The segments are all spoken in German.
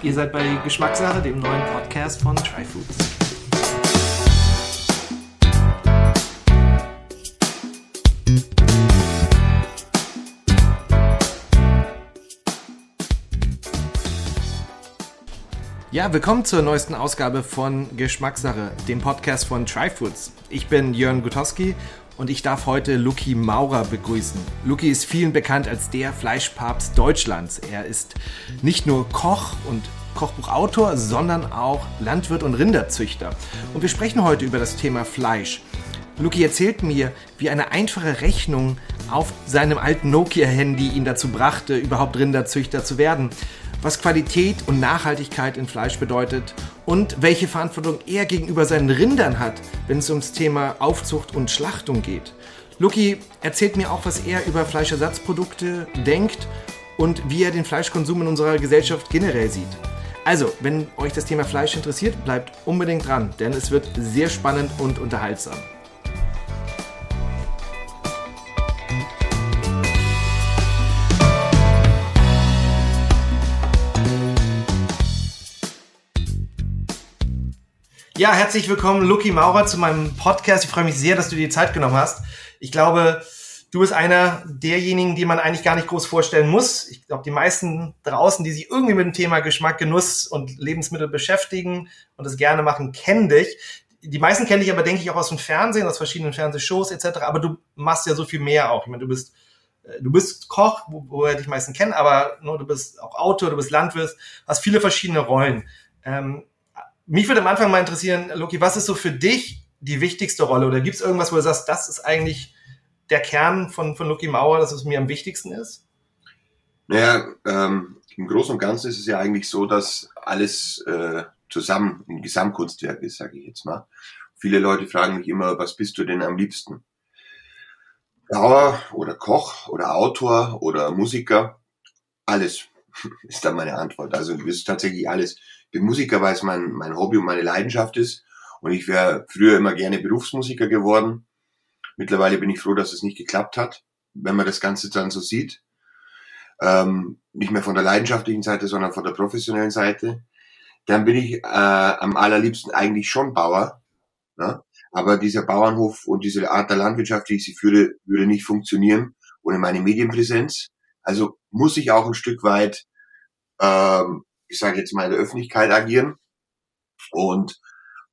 Ihr seid bei Geschmackssache, dem neuen Podcast von Tryfoods. Ja, willkommen zur neuesten Ausgabe von Geschmackssache, dem Podcast von Tryfoods. Ich bin Jörn Gutowski und ich darf heute Luki Maurer begrüßen. Luki ist vielen bekannt als der Fleischpapst Deutschlands. Er ist nicht nur Koch und Kochbuchautor, sondern auch Landwirt und Rinderzüchter. Und wir sprechen heute über das Thema Fleisch. Luki erzählt mir, wie eine einfache Rechnung auf seinem alten Nokia-Handy ihn dazu brachte, überhaupt Rinderzüchter zu werden was Qualität und Nachhaltigkeit in Fleisch bedeutet und welche Verantwortung er gegenüber seinen Rindern hat, wenn es ums Thema Aufzucht und Schlachtung geht. Luki erzählt mir auch, was er über Fleischersatzprodukte denkt und wie er den Fleischkonsum in unserer Gesellschaft generell sieht. Also, wenn euch das Thema Fleisch interessiert, bleibt unbedingt dran, denn es wird sehr spannend und unterhaltsam. Ja, herzlich willkommen, Lucky Maurer, zu meinem Podcast. Ich freue mich sehr, dass du dir Zeit genommen hast. Ich glaube, du bist einer derjenigen, die man eigentlich gar nicht groß vorstellen muss. Ich glaube, die meisten draußen, die sich irgendwie mit dem Thema Geschmack, Genuss und Lebensmittel beschäftigen und das gerne machen, kennen dich. Die meisten kennen dich aber, denke ich, auch aus dem Fernsehen, aus verschiedenen Fernsehshows etc. Aber du machst ja so viel mehr auch. Ich meine, du bist äh, du bist Koch, wo, er dich meisten kennen, aber nur, du bist auch Autor, du bist Landwirt, hast viele verschiedene Rollen. Ähm, mich würde am Anfang mal interessieren, Loki, was ist so für dich die wichtigste Rolle? Oder gibt es irgendwas, wo du sagst, das ist eigentlich der Kern von, von Loki Mauer, dass es mir am wichtigsten ist? Naja, ähm, im Großen und Ganzen ist es ja eigentlich so, dass alles äh, zusammen ein Gesamtkunstwerk ist, sage ich jetzt mal. Viele Leute fragen mich immer, was bist du denn am liebsten? Bauer oder Koch oder Autor oder Musiker? Alles ist dann meine Antwort. Also es ist tatsächlich alles bin Musiker, weil es mein, mein Hobby und meine Leidenschaft ist. Und ich wäre früher immer gerne Berufsmusiker geworden. Mittlerweile bin ich froh, dass es nicht geklappt hat, wenn man das Ganze dann so sieht. Ähm, nicht mehr von der leidenschaftlichen Seite, sondern von der professionellen Seite. Dann bin ich äh, am allerliebsten eigentlich schon Bauer. Ne? Aber dieser Bauernhof und diese Art der Landwirtschaft, wie ich sie führe, würde nicht funktionieren ohne meine Medienpräsenz. Also muss ich auch ein Stück weit ähm, ich sage jetzt mal, in der Öffentlichkeit agieren. Und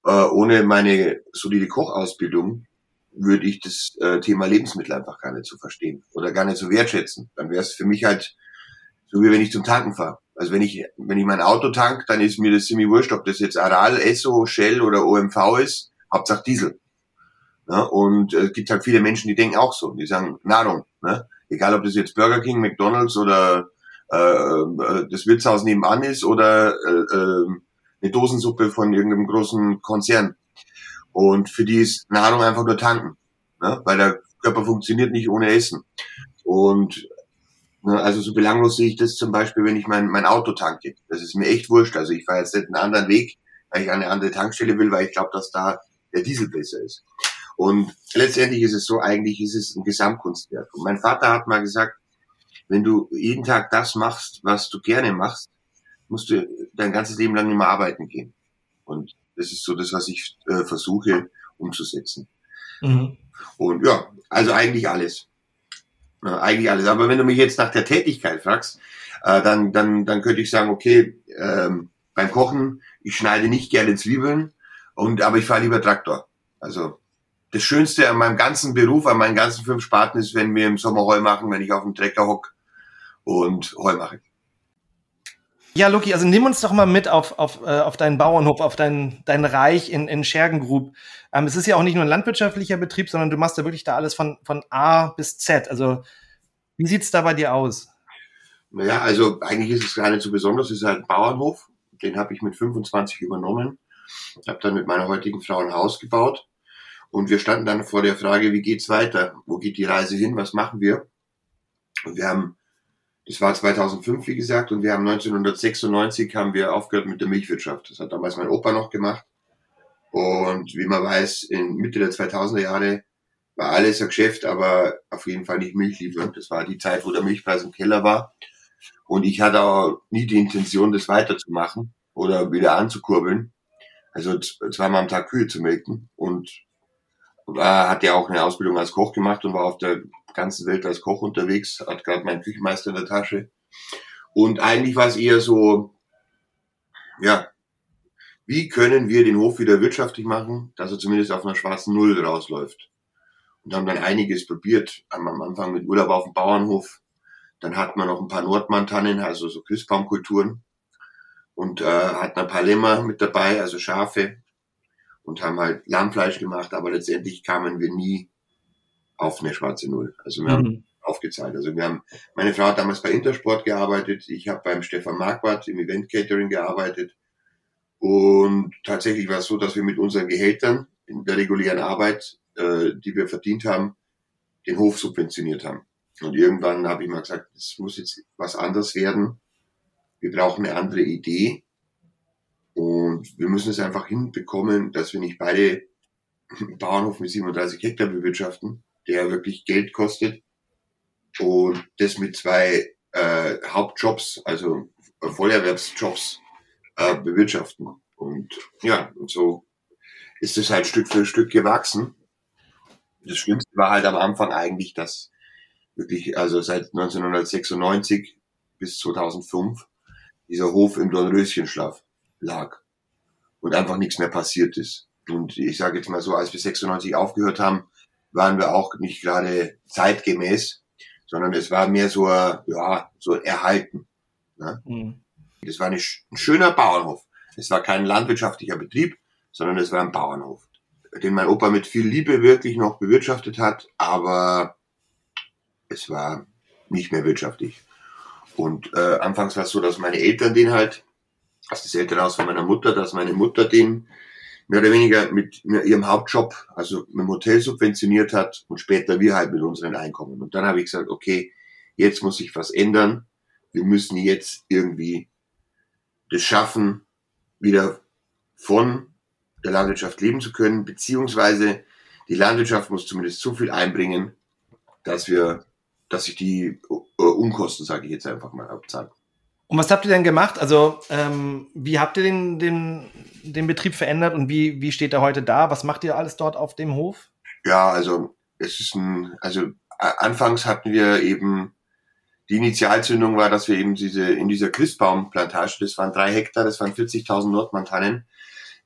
äh, ohne meine solide Kochausbildung würde ich das äh, Thema Lebensmittel einfach gar nicht so verstehen oder gar nicht so wertschätzen. Dann wäre es für mich halt so wie wenn ich zum Tanken fahre. Also wenn ich wenn ich mein Auto tank, dann ist mir das ziemlich wurscht, ob das jetzt Aral, Esso, Shell oder OMV ist, Hauptsache Diesel. Ja, und äh, es gibt halt viele Menschen, die denken auch so. Die sagen Nahrung. Ne? Egal, ob das jetzt Burger King, McDonald's oder äh, äh, das Wirtshaus nebenan ist oder äh, äh, eine Dosensuppe von irgendeinem großen Konzern. Und für die ist Nahrung einfach nur tanken, ne? weil der Körper funktioniert nicht ohne Essen. Und ne, also so belanglos sehe ich das zum Beispiel, wenn ich mein, mein Auto tanke. Das ist mir echt wurscht. Also ich fahre jetzt nicht einen anderen Weg, weil ich eine andere Tankstelle will, weil ich glaube, dass da der Diesel besser ist. Und letztendlich ist es so, eigentlich ist es ein Gesamtkunstwerk. Und mein Vater hat mal gesagt, wenn du jeden Tag das machst, was du gerne machst, musst du dein ganzes Leben lang mehr arbeiten gehen. Und das ist so das, was ich äh, versuche umzusetzen. Mhm. Und ja, also eigentlich alles. Ja, eigentlich alles. Aber wenn du mich jetzt nach der Tätigkeit fragst, äh, dann, dann, dann könnte ich sagen, okay, ähm, beim Kochen, ich schneide nicht gerne Zwiebeln, und, aber ich fahre lieber Traktor. Also das Schönste an meinem ganzen Beruf, an meinen ganzen fünf Sparten ist, wenn wir im Sommer Heu machen, wenn ich auf dem Trecker hock und Heu mache. Ja, Luki, also nimm uns doch mal mit auf, auf, äh, auf deinen Bauernhof, auf dein, dein Reich in, in Schergengrub. Ähm, es ist ja auch nicht nur ein landwirtschaftlicher Betrieb, sondern du machst ja wirklich da alles von, von A bis Z. Also wie sieht's da bei dir aus? Naja, also eigentlich ist es gar nicht so besonders. Es ist halt ein Bauernhof. Den habe ich mit 25 übernommen. Ich habe dann mit meiner heutigen Frau ein Haus gebaut. Und wir standen dann vor der Frage, wie geht's weiter? Wo geht die Reise hin? Was machen wir? Und wir haben das war 2005, wie gesagt, und wir haben 1996 haben wir aufgehört mit der Milchwirtschaft. Das hat damals mein Opa noch gemacht. Und wie man weiß, in Mitte der 2000er Jahre war alles ein Geschäft, aber auf jeden Fall nicht milchliefernd. Das war die Zeit, wo der Milchpreis im Keller war. Und ich hatte auch nie die Intention, das weiterzumachen oder wieder anzukurbeln. Also zweimal am Tag Kühe zu melken. Und äh, hat ja auch eine Ausbildung als Koch gemacht und war auf der ganzen Welt als Koch unterwegs, hat gerade meinen Küchenmeister in der Tasche. Und eigentlich war es eher so, ja, wie können wir den Hof wieder wirtschaftlich machen, dass er zumindest auf einer schwarzen Null rausläuft. Und haben dann einiges probiert, am Anfang mit Urlaub auf dem Bauernhof. Dann hat man noch ein paar Nordmantannen, also so Christbaumkulturen. Und äh, hatten ein paar Lämmer mit dabei, also Schafe. Und haben halt Lammfleisch gemacht, aber letztendlich kamen wir nie auf eine schwarze Null. Also wir mhm. haben aufgezahlt. Also wir haben, meine Frau hat damals bei Intersport gearbeitet, ich habe beim Stefan Marquardt im Event Catering gearbeitet und tatsächlich war es so, dass wir mit unseren Gehältern in der regulären Arbeit, äh, die wir verdient haben, den Hof subventioniert haben. Und irgendwann habe ich mal gesagt, es muss jetzt was anderes werden. Wir brauchen eine andere Idee. Und wir müssen es einfach hinbekommen, dass wir nicht beide Bauernhof mit 37 Hektar bewirtschaften, der wirklich Geld kostet. Und das mit zwei äh, Hauptjobs, also Vollerwerbsjobs äh, bewirtschaften. Und ja, und so ist es halt Stück für Stück gewachsen. Das Schlimmste war halt am Anfang eigentlich, dass wirklich, also seit 1996 bis 2005 dieser Hof im Dornröschenschlaf lag und einfach nichts mehr passiert ist. Und ich sage jetzt mal so, als wir 96 aufgehört haben, waren wir auch nicht gerade zeitgemäß, sondern es war mehr so, ja, so erhalten. Ne? Mhm. Das war ein schöner Bauernhof. Es war kein landwirtschaftlicher Betrieb, sondern es war ein Bauernhof, den mein Opa mit viel Liebe wirklich noch bewirtschaftet hat, aber es war nicht mehr wirtschaftlich. Und äh, anfangs war es so, dass meine Eltern den halt, also das Elternhaus von meiner Mutter, dass meine Mutter den mehr oder weniger mit ihrem Hauptjob, also mit dem Hotel subventioniert hat und später wir halt mit unseren Einkommen. Und dann habe ich gesagt, okay, jetzt muss sich was ändern. Wir müssen jetzt irgendwie das schaffen, wieder von der Landwirtschaft leben zu können, beziehungsweise die Landwirtschaft muss zumindest so viel einbringen, dass wir, dass sich die äh, Unkosten, sage ich jetzt einfach mal, abzahlen. Und was habt ihr denn gemacht? Also, ähm, wie habt ihr den, den, den Betrieb verändert und wie, wie steht er heute da? Was macht ihr alles dort auf dem Hof? Ja, also, es ist ein, also, anfangs hatten wir eben die Initialzündung war, dass wir eben diese, in dieser Christbaumplantage, das waren drei Hektar, das waren 40.000 Nordmantannen,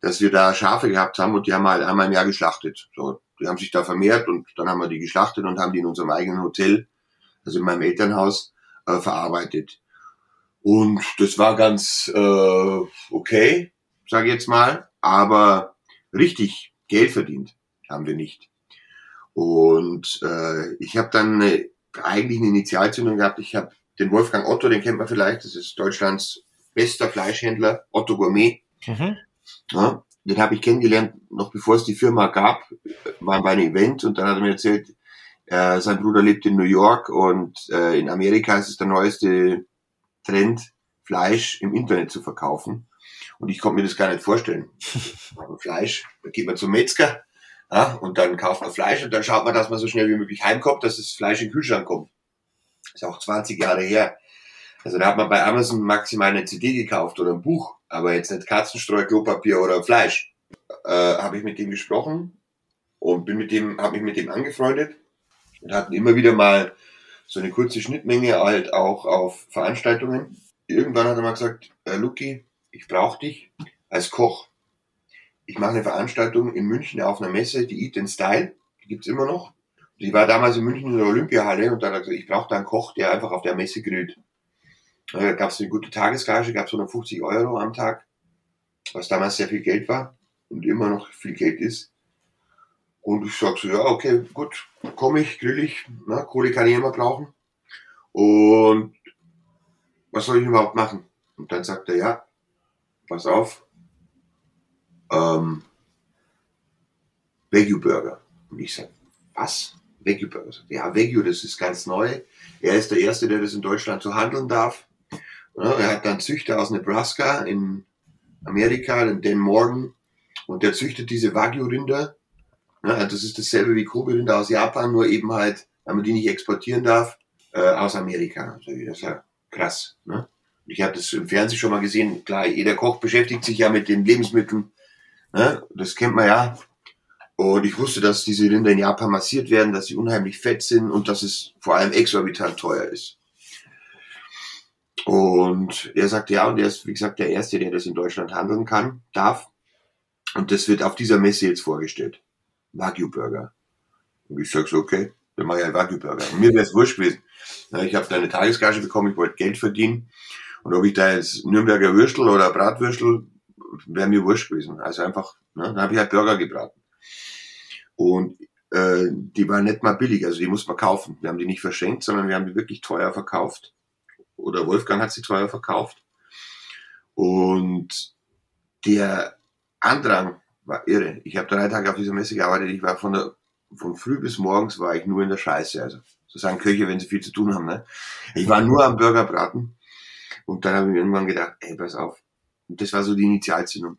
dass wir da Schafe gehabt haben und die haben halt einmal im Jahr geschlachtet. So, die haben sich da vermehrt und dann haben wir die geschlachtet und haben die in unserem eigenen Hotel, also in meinem Elternhaus, äh, verarbeitet. Und das war ganz äh, okay, sage ich jetzt mal, aber richtig Geld verdient haben wir nicht. Und äh, ich habe dann eine eigentlich eine Initialzündung gehabt. Ich habe den Wolfgang Otto, den kennt man vielleicht, das ist Deutschlands bester Fleischhändler, Otto Gourmet. Mhm. Ja, den habe ich kennengelernt, noch bevor es die Firma gab, war bei einem Event und dann hat er mir erzählt, äh, sein Bruder lebt in New York und äh, in Amerika ist es der neueste Trend, Fleisch im Internet zu verkaufen. Und ich konnte mir das gar nicht vorstellen. Fleisch, da geht man zum Metzger, ja, und dann kauft man Fleisch und dann schaut man, dass man so schnell wie möglich heimkommt, dass das Fleisch in den Kühlschrank kommt. ist auch 20 Jahre her. Also da hat man bei Amazon maximal eine CD gekauft oder ein Buch, aber jetzt nicht Katzenstreu, Klopapier oder Fleisch. Äh, habe ich mit dem gesprochen und bin mit dem, habe mich mit dem angefreundet und hatten immer wieder mal so eine kurze Schnittmenge halt auch auf Veranstaltungen. Irgendwann hat er mal gesagt, äh, Luki, ich brauche dich als Koch ich mache eine Veranstaltung in München auf einer Messe, die Eat in Style, die gibt's immer noch. Die war damals in München in der Olympiahalle und da hat er gesagt, ich brauche da einen Koch, der einfach auf der Messe grillt. Da gab es eine gute Tagesgage, gab es 150 Euro am Tag, was damals sehr viel Geld war und immer noch viel Geld ist. Und ich sag so, ja, okay, gut, komme ich, grill ich, na, Kohle kann ich immer brauchen. Und was soll ich überhaupt machen? Und dann sagt er, ja, pass auf, ähm, Wagyu Burger. Und ich sage, was? Wagyu Burger? Ja, Wagyu, das ist ganz neu. Er ist der Erste, der das in Deutschland so handeln darf. Ja, er hat dann Züchter aus Nebraska in Amerika, den Dan Morgan, und der züchtet diese Wagyu-Rinder. Das ist dasselbe wie Kobe-Rinder aus Japan, nur eben halt, weil man die nicht exportieren darf, äh, aus Amerika. Also, das, ja, krass. Ne? Ich habe das im Fernsehen schon mal gesehen. Klar, jeder Koch beschäftigt sich ja mit den Lebensmitteln. Ne? Das kennt man ja. Und ich wusste, dass diese Rinder in Japan massiert werden, dass sie unheimlich fett sind und dass es vor allem exorbitant teuer ist. Und er sagte ja, und er ist, wie gesagt, der Erste, der das in Deutschland handeln kann, darf. Und das wird auf dieser Messe jetzt vorgestellt. Wagyu Burger. Und ich sag so, okay, dann mache ich einen Wagyu Burger. Und mir wäre es wurscht gewesen. Ich habe da eine Tagesgage bekommen, ich wollte Geld verdienen. Und ob ich da jetzt Nürnberger Würstel oder Bratwürstel, wäre mir wurscht gewesen. Also einfach, ne, dann habe ich halt Burger gebraten. Und äh, die waren nicht mal billig, also die muss man kaufen. Wir haben die nicht verschenkt, sondern wir haben die wirklich teuer verkauft. Oder Wolfgang hat sie teuer verkauft. Und der Andrang war irre. Ich habe drei Tage auf dieser Messe gearbeitet. Ich war von der von früh bis morgens war ich nur in der Scheiße. Also so sagen Köche, wenn sie viel zu tun haben. Ne? Ich war nur am Burgerbraten und dann habe ich mir irgendwann gedacht, ey, pass auf. Und das war so die Initialzündung.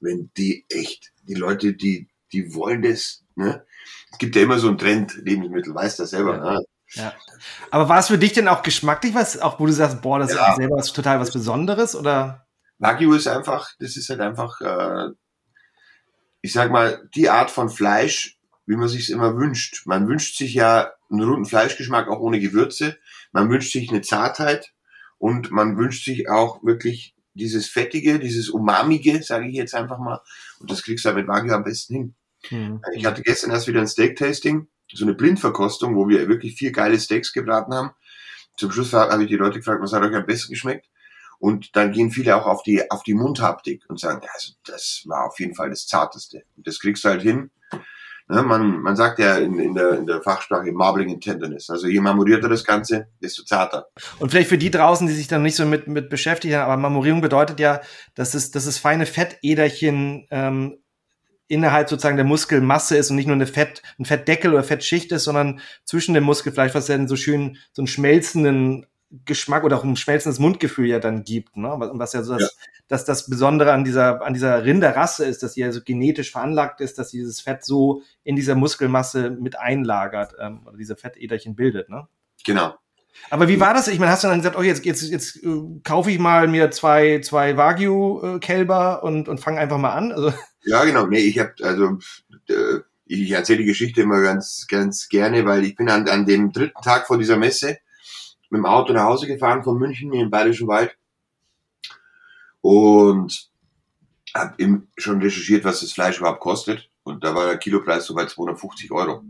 Wenn die echt, die Leute, die, die wollen das, ne? Es gibt ja immer so einen Trend, Lebensmittel, weißt du selber, ja. ne? Ja. Aber war es für dich denn auch geschmacklich was, auch wo du sagst, boah, das ja. ist selber was total was Besonderes, oder? Wagyu ist einfach, das ist halt einfach, äh, ich sag mal, die Art von Fleisch, wie man sich immer wünscht. Man wünscht sich ja einen runden Fleischgeschmack auch ohne Gewürze. Man wünscht sich eine Zartheit und man wünscht sich auch wirklich dieses Fettige, dieses Umamige, sage ich jetzt einfach mal. Und das kriegst du halt mit Wagyu am besten hin. Mhm. Ich hatte gestern erst wieder ein Steak-Tasting, so eine Blindverkostung, wo wir wirklich vier geile Steaks gebraten haben. Zum Schluss habe ich die Leute gefragt, was hat euch am besten geschmeckt? Und dann gehen viele auch auf die, auf die Mundhaptik und sagen, also das war auf jeden Fall das Zarteste. Und das kriegst du halt hin. Ne, man, man sagt ja in, in, der, in der Fachsprache Marbling and Tenderness. Also je marmorierter das Ganze, desto zarter. Und vielleicht für die draußen, die sich dann nicht so mit, mit beschäftigen, aber Marmorierung bedeutet ja, dass es, dass es feine Fettäderchen ähm, innerhalb sozusagen der Muskelmasse ist und nicht nur eine Fett, ein Fettdeckel oder Fettschicht ist, sondern zwischen dem Muskelfleisch, was dann so schön so einen schmelzenden Geschmack oder auch ein schmelzendes Mundgefühl ja dann gibt, ne? Was ja so das, ja. dass das Besondere an dieser, an dieser Rinderrasse ist, dass sie ja so genetisch veranlagt ist, dass dieses Fett so in dieser Muskelmasse mit einlagert, ähm, oder diese Fettäderchen bildet, ne? Genau. Aber wie war das? Ich meine, hast du dann gesagt, oh, jetzt, jetzt, jetzt äh, kaufe ich mal mir zwei, zwei Wagyu-Kälber und, und fange einfach mal an? Also ja, genau. Nee, ich habe, also äh, ich erzähle die Geschichte immer ganz, ganz gerne, weil ich bin an, an dem dritten Tag vor dieser Messe mit dem Auto nach Hause gefahren von München in den Bayerischen Wald und habe schon recherchiert, was das Fleisch überhaupt kostet. Und da war der Kilopreis so bei 250 Euro.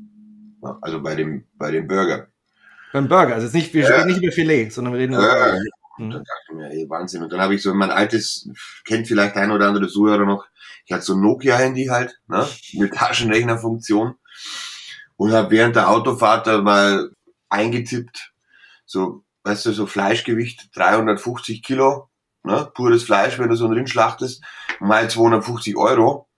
Also bei dem, bei dem Burger. Beim Burger, also nicht, wir reden nicht über Filet, sondern wir reden über Burger. Mhm. Dann dachte ich mir, ey, Wahnsinn. Und dann habe ich so mein altes, kennt vielleicht ein oder andere Zuhörer noch, ich hatte so ein Nokia-Handy halt, ne, mit Taschenrechnerfunktion und habe während der Autofahrt da mal eingetippt, so, weißt du, so Fleischgewicht 350 Kilo, ne, pures Fleisch, wenn du so ein Rind schlachtest, mal 250 Euro.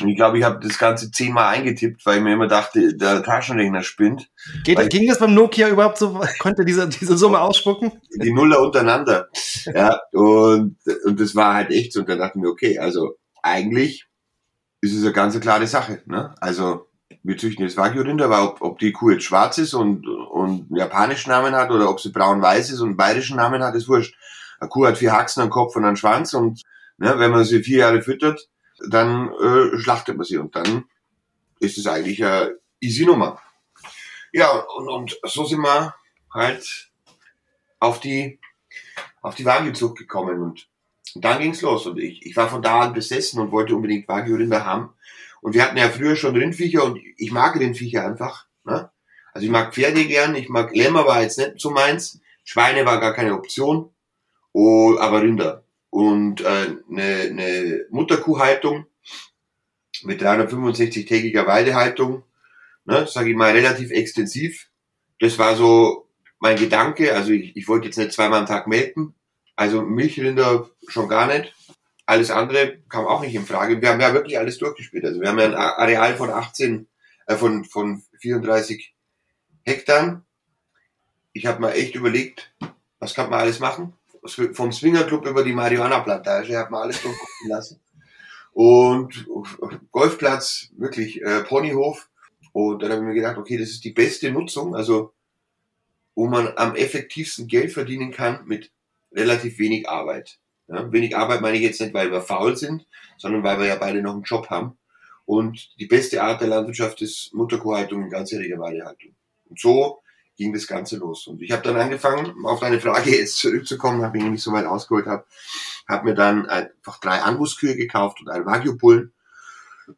Und ich glaube, ich habe das Ganze zehnmal eingetippt, weil ich mir immer dachte, der Taschenrechner spinnt. Geht, ging das beim Nokia überhaupt so? Konnte diese, diese Summe ausspucken? Die Nuller untereinander. ja, und, und das war halt echt so. Und dann dachte ich mir, okay, also eigentlich ist es eine ganz klare Sache. Ne? Also wir züchten jetzt Wagyu-Rinder, aber ob, ob die Kuh jetzt schwarz ist und, und einen japanischen Namen hat oder ob sie braun-weiß ist und einen bayerischen Namen hat, ist wurscht. Eine Kuh hat vier Haxen, einen Kopf und einen Schwanz und ne, wenn man sie vier Jahre füttert, dann äh, schlachtet man sie und dann ist es eigentlich eine easy Nummer. Ja, und, und so sind wir halt auf die, auf die Wagyu-Zucht gekommen und, und dann ging's los und ich, ich war von da an besessen und wollte unbedingt Wagyu-Rinder haben und wir hatten ja früher schon Rindviecher und ich mag Rindviecher einfach. Ne? Also ich mag Pferde gern, ich mag Lämmer war jetzt nicht so meins, Schweine war gar keine Option, oh, aber Rinder. Und äh, eine, eine Mutterkuhhaltung mit 365-tägiger Weidehaltung, ne, sage ich mal, relativ extensiv. Das war so mein Gedanke. Also ich, ich wollte jetzt nicht zweimal am Tag melken. Also Milchrinder schon gar nicht. Alles andere kam auch nicht in Frage. Wir haben ja wirklich alles durchgespielt. Also wir haben ja ein Areal von 18, äh, von, von 34 Hektar. Ich habe mal echt überlegt, was kann man alles machen? Vom Swingerclub über die Marihuana-Plantage hat man alles durchgucken lassen. Und Golfplatz, wirklich äh, Ponyhof. Und dann habe ich mir gedacht, okay, das ist die beste Nutzung. Also wo man am effektivsten Geld verdienen kann mit relativ wenig Arbeit. Ja, wenig Arbeit meine ich jetzt nicht, weil wir faul sind, sondern weil wir ja beide noch einen Job haben. Und die beste Art der Landwirtschaft ist Mutterkuhhaltung und ganzjährige Weidehaltung. Und so ging das Ganze los. Und ich habe dann angefangen, um auf deine Frage jetzt zurückzukommen, habe ich nicht so weit ausgeholt habe, habe mir dann einfach drei Anguskühe gekauft und einen Wagyu-Bullen,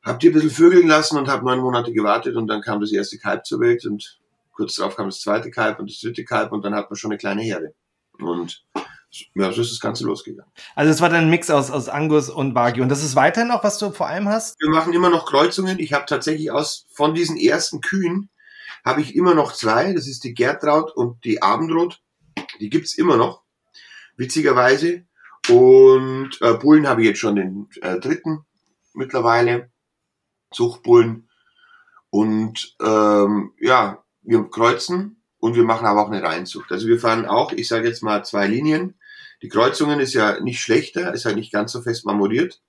habe die ein bisschen vögeln lassen und habe neun Monate gewartet und dann kam das erste Kalb zur Welt und kurz darauf kam das zweite Kalb und das dritte Kalb und dann hat man schon eine kleine Herde. Und ja, so ist das Ganze losgegangen. Also es war dann ein Mix aus, aus Angus und Wagyu. Und das ist weiterhin auch, was du vor allem hast? Wir machen immer noch Kreuzungen. Ich habe tatsächlich aus von diesen ersten Kühen habe ich immer noch zwei. Das ist die Gertraud und die Abendrot. Die gibt's immer noch, witzigerweise. Und äh, Bullen habe ich jetzt schon den äh, dritten mittlerweile. Zuchtbullen. Und ähm, ja, wir kreuzen und wir machen aber auch eine Reinzucht. Also wir fahren auch, ich sage jetzt mal zwei Linien. Die Kreuzungen ist ja nicht schlechter, ist halt nicht ganz so fest marmoriert.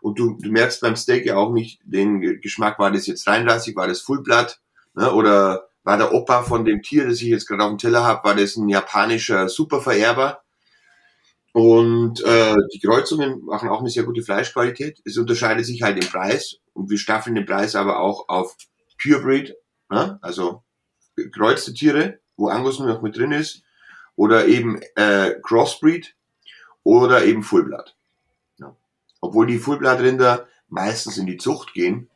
Und du, du merkst beim Steak ja auch nicht den Geschmack, war das jetzt 33, war das Fullblatt, ne, oder war der Opa von dem Tier, das ich jetzt gerade auf dem Teller habe, war das ein japanischer Supervererber. Und äh, die Kreuzungen machen auch eine sehr gute Fleischqualität. Es unterscheidet sich halt im Preis und wir staffeln den Preis aber auch auf Purebreed, ne? also gekreuzte Tiere, wo Angus nur noch mit drin ist, oder eben äh, Crossbreed oder eben Fullblood. Ja. Obwohl die Fullblood-Rinder meistens in die Zucht gehen,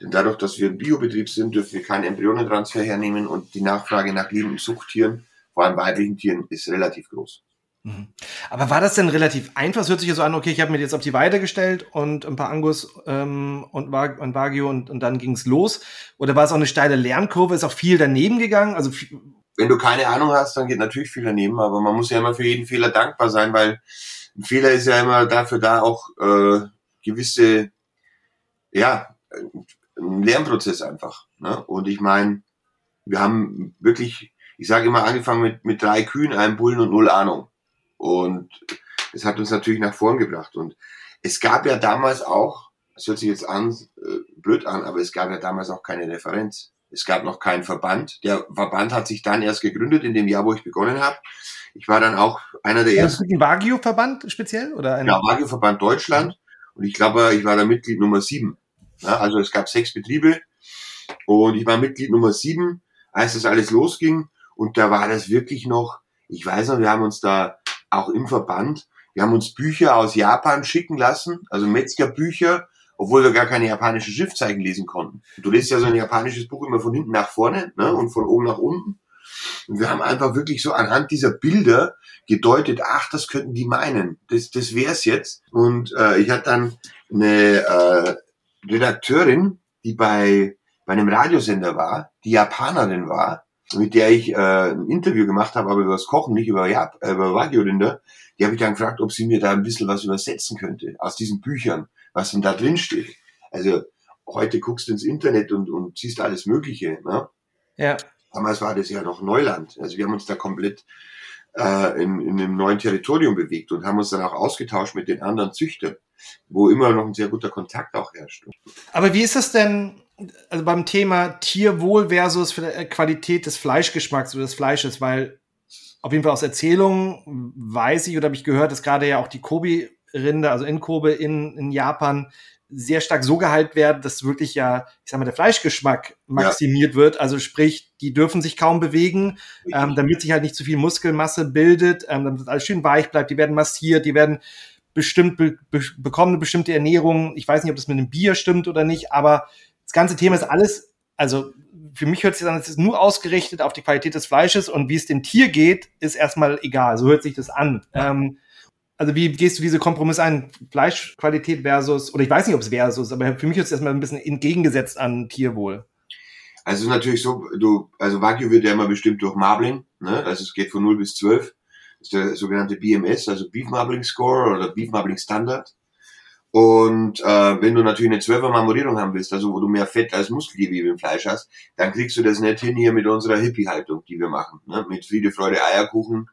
denn dadurch, dass wir ein Biobetrieb sind, dürfen wir keinen Embryonentransfer hernehmen und die Nachfrage nach lebenden Zuchttieren, vor allem weiblichen Tieren, ist relativ groß. Mhm. Aber war das denn relativ einfach? Es hört sich ja so an, okay, ich habe mir jetzt auf die Weide gestellt und ein paar Angus ähm, und, und Wagyu und, und dann ging's los. Oder war es auch eine steile Lernkurve? Ist auch viel daneben gegangen? Also wenn du keine Ahnung hast, dann geht natürlich viel daneben, aber man muss ja immer für jeden Fehler dankbar sein, weil ein Fehler ist ja immer dafür da, auch äh, gewisse, ja, ein Lernprozess einfach. Ne? Und ich meine, wir haben wirklich, ich sage immer, angefangen mit, mit drei Kühen, einem Bullen und null Ahnung. Und es hat uns natürlich nach vorn gebracht. Und es gab ja damals auch, es hört sich jetzt an, äh, blöd an, aber es gab ja damals auch keine Referenz. Es gab noch keinen Verband. Der Verband hat sich dann erst gegründet in dem Jahr, wo ich begonnen habe. Ich war dann auch einer der ersten. Ein Wagyu-Verband speziell? Oder ein ja, Wagyu-Verband Deutschland. Und ich glaube, ich war da Mitglied Nummer sieben. Ja, also es gab sechs Betriebe und ich war Mitglied Nummer sieben, als das alles losging. Und da war das wirklich noch, ich weiß noch, wir haben uns da auch im Verband, wir haben uns Bücher aus Japan schicken lassen, also Metzgerbücher, obwohl wir gar keine japanischen Schriftzeichen lesen konnten. Du liest ja so ein japanisches Buch immer von hinten nach vorne ne, und von oben nach unten. Und wir haben einfach wirklich so anhand dieser Bilder gedeutet, ach, das könnten die meinen. Das, das wär's jetzt. Und äh, ich hatte dann eine äh, Redakteurin, die bei, bei einem Radiosender war, die Japanerin war, mit der ich äh, ein Interview gemacht habe, aber über das Kochen, nicht über, Jap äh, über Wagyu-Rinder, die habe ich dann gefragt, ob sie mir da ein bisschen was übersetzen könnte aus diesen Büchern, was denn da drin steht. Also heute guckst du ins Internet und, und siehst alles Mögliche. Ne? Ja. Damals war das ja noch Neuland. Also wir haben uns da komplett äh, in, in einem neuen Territorium bewegt und haben uns dann auch ausgetauscht mit den anderen Züchtern, wo immer noch ein sehr guter Kontakt auch herrscht. Aber wie ist das denn also beim Thema Tierwohl versus Qualität des Fleischgeschmacks oder des Fleisches? Weil auf jeden Fall aus Erzählungen weiß ich oder habe ich gehört, dass gerade ja auch die Kobe-Rinde, also in Kobe in, in Japan, sehr stark so gehalten werden, dass wirklich ja, ich sag mal, der Fleischgeschmack maximiert ja. wird. Also sprich, die dürfen sich kaum bewegen, ähm, damit sich halt nicht zu viel Muskelmasse bildet, ähm, damit alles schön weich bleibt. Die werden massiert, die werden bestimmt be bekommen eine bestimmte Ernährung. Ich weiß nicht, ob das mit dem Bier stimmt oder nicht, aber das ganze Thema ist alles, also für mich hört sich an, es ist nur ausgerichtet auf die Qualität des Fleisches und wie es dem Tier geht, ist erstmal egal. So hört sich das an. Ähm, also wie gehst du diese Kompromisse ein? Fleischqualität versus, oder ich weiß nicht, ob es versus, aber für mich ist es erstmal ein bisschen entgegengesetzt an Tierwohl. Also es ist natürlich so, du, also Wagyu wird ja immer bestimmt durch Marbling, ne? Also es geht von 0 bis 12. Das ist der sogenannte BMS, also Beef Marbling Score oder Beef Marbling Standard. Und äh, wenn du natürlich eine 12er Marmorierung haben willst, also wo du mehr Fett als Muskelgewebe im Fleisch hast, dann kriegst du das nicht hin hier mit unserer Hippie-Haltung, die wir machen. Ne? Mit Friede, Freude, Eierkuchen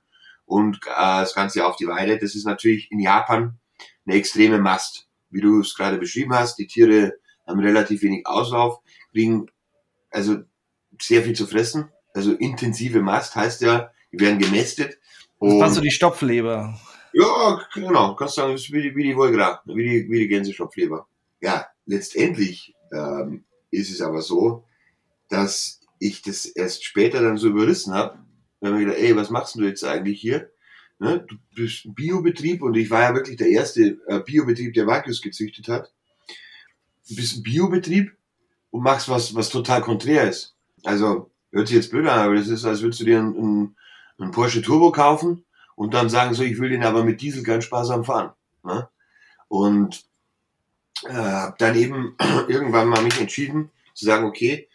und äh, das Ganze auf die Weide. Das ist natürlich in Japan eine extreme Mast. Wie du es gerade beschrieben hast, die Tiere haben relativ wenig Auslauf, kriegen also sehr viel zu fressen also intensive Mast heißt ja, die werden gemästet. Das war so die Stopfleber. Ja, genau. Kannst sagen, wie die, wie die Volgra, wie die, wie die Gänsestopfleber. Ja, letztendlich ähm, ist es aber so, dass ich das erst später dann so überrissen habe. Habe ich gedacht, ey, was machst du jetzt eigentlich hier? Ne? Du bist ein Biobetrieb und ich war ja wirklich der erste äh, Biobetrieb, der Vacuus gezüchtet hat. Du bist ein Biobetrieb und machst was, was total konträr ist. Also, hört sich jetzt blöd an, aber das ist, als würdest du dir einen, einen Porsche Turbo kaufen und dann sagen so, ich will den aber mit Diesel ganz sparsam fahren. Ne? Und äh, habe dann eben irgendwann mal mich entschieden zu sagen, okay,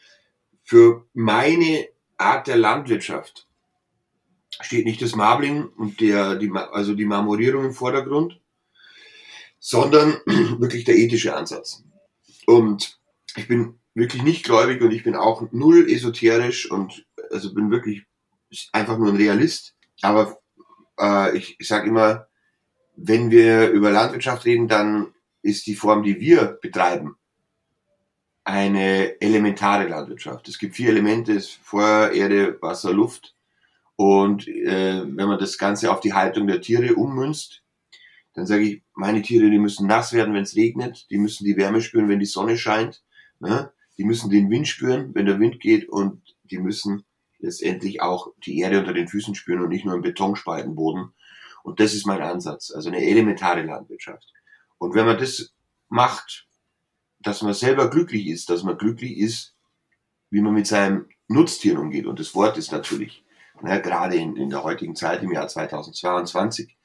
für meine Art der Landwirtschaft steht nicht das Marbling und der, die, also die Marmorierung im Vordergrund, sondern wirklich der ethische Ansatz. Und ich bin wirklich nicht gläubig und ich bin auch null esoterisch und also bin wirklich einfach nur ein Realist. Aber äh, ich, ich sage immer, wenn wir über Landwirtschaft reden, dann ist die Form, die wir betreiben, eine elementare Landwirtschaft. Es gibt vier Elemente, ist Feuer, Erde, Wasser, Luft. Und äh, wenn man das Ganze auf die Haltung der Tiere ummünzt, dann sage ich, meine Tiere, die müssen nass werden, wenn es regnet, die müssen die Wärme spüren, wenn die Sonne scheint, ne? die müssen den Wind spüren, wenn der Wind geht und die müssen letztendlich auch die Erde unter den Füßen spüren und nicht nur im Betonspaltenboden. Und das ist mein Ansatz, also eine elementare Landwirtschaft. Und wenn man das macht, dass man selber glücklich ist, dass man glücklich ist, wie man mit seinem Nutztieren umgeht. Und das Wort ist natürlich, na, gerade in, in der heutigen Zeit, im Jahr 2022,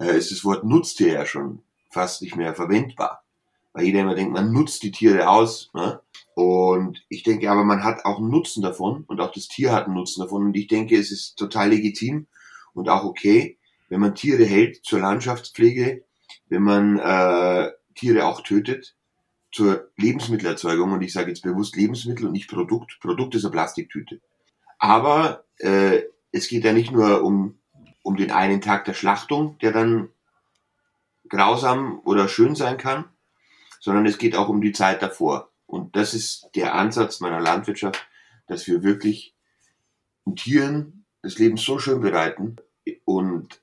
äh, ist das Wort Nutztier ja schon fast nicht mehr verwendbar. Weil jeder immer denkt, man nutzt die Tiere aus. Ne? Und ich denke aber, man hat auch einen Nutzen davon und auch das Tier hat einen Nutzen davon. Und ich denke, es ist total legitim und auch okay, wenn man Tiere hält zur Landschaftspflege, wenn man äh, Tiere auch tötet zur Lebensmittelerzeugung. Und ich sage jetzt bewusst Lebensmittel und nicht Produkt. Produkt ist eine Plastiktüte. Aber äh, es geht ja nicht nur um, um den einen Tag der Schlachtung, der dann grausam oder schön sein kann, sondern es geht auch um die Zeit davor. Und das ist der Ansatz meiner Landwirtschaft, dass wir wirklich den Tieren das Leben so schön bereiten und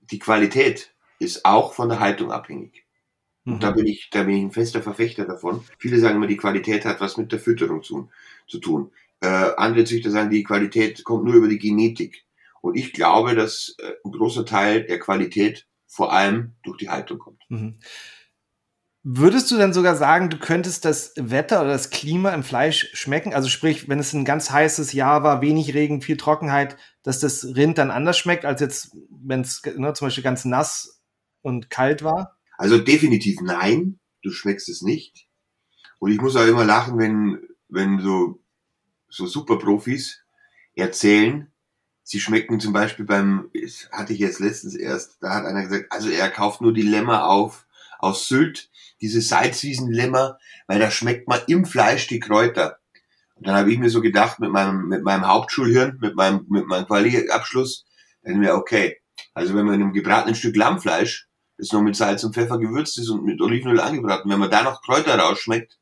die Qualität ist auch von der Haltung abhängig. Und da mhm. bin ich, da bin ich ein fester Verfechter davon. Viele sagen immer, die Qualität hat was mit der Fütterung zu, zu tun. Äh, andere Züchter sagen, die Qualität kommt nur über die Genetik. Und ich glaube, dass äh, ein großer Teil der Qualität vor allem durch die Haltung kommt. Mhm. Würdest du denn sogar sagen, du könntest das Wetter oder das Klima im Fleisch schmecken? Also sprich, wenn es ein ganz heißes Jahr war, wenig Regen, viel Trockenheit, dass das Rind dann anders schmeckt, als jetzt, wenn es ne, zum Beispiel ganz nass und kalt war? Also definitiv nein, du schmeckst es nicht. Und ich muss auch immer lachen, wenn, wenn so, so Superprofis erzählen, sie schmecken zum Beispiel beim, hatte ich jetzt letztens erst, da hat einer gesagt, also er kauft nur die Lämmer auf aus Sylt, diese Salzwiesenlämmer, weil da schmeckt man im Fleisch die Kräuter. Und dann habe ich mir so gedacht, mit meinem, mit meinem Hauptschulhirn, mit meinem, mit meinem Quali-Abschluss, dann mir, okay, also wenn man in einem gebratenen Stück Lammfleisch, das noch mit Salz und Pfeffer gewürzt ist und mit Olivenöl angebraten, wenn man da noch Kräuter rausschmeckt,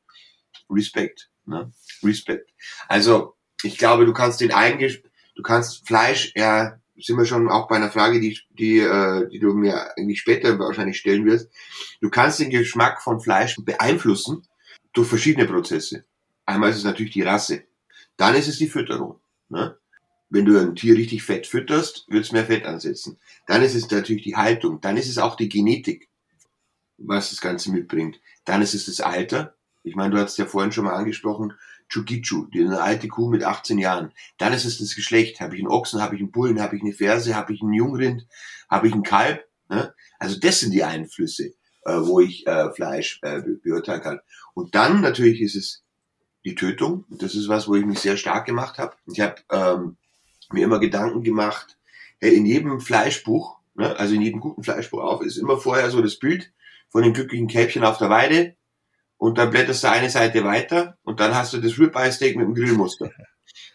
Respekt, ne? Respekt. Also, ich glaube, du kannst den eigentlich, du kannst Fleisch ja sind wir schon auch bei einer Frage, die, die, äh, die du mir eigentlich später wahrscheinlich stellen wirst. Du kannst den Geschmack von Fleisch beeinflussen durch verschiedene Prozesse. Einmal ist es natürlich die Rasse. Dann ist es die Fütterung. Ne? Wenn du ein Tier richtig fett fütterst, wird es mehr Fett ansetzen. Dann ist es natürlich die Haltung. Dann ist es auch die Genetik, was das Ganze mitbringt. Dann ist es das Alter. Ich meine, du hast ja vorhin schon mal angesprochen, Chukichu, eine alte Kuh mit 18 Jahren. Dann ist es das Geschlecht. Habe ich einen Ochsen, habe ich einen Bullen, habe ich eine Ferse, habe ich einen Jungrind, habe ich einen Kalb. Ne? Also das sind die Einflüsse, äh, wo ich äh, Fleisch äh, beurteilen kann. Und dann natürlich ist es die Tötung. Das ist was, wo ich mich sehr stark gemacht habe. Ich habe ähm, mir immer Gedanken gemacht, hey, in jedem Fleischbuch, ne, also in jedem guten Fleischbuch auf, ist immer vorher so das Bild von dem glücklichen Kälbchen auf der Weide und dann blätterst du eine Seite weiter und dann hast du das Ribeye Steak mit dem Grillmuster.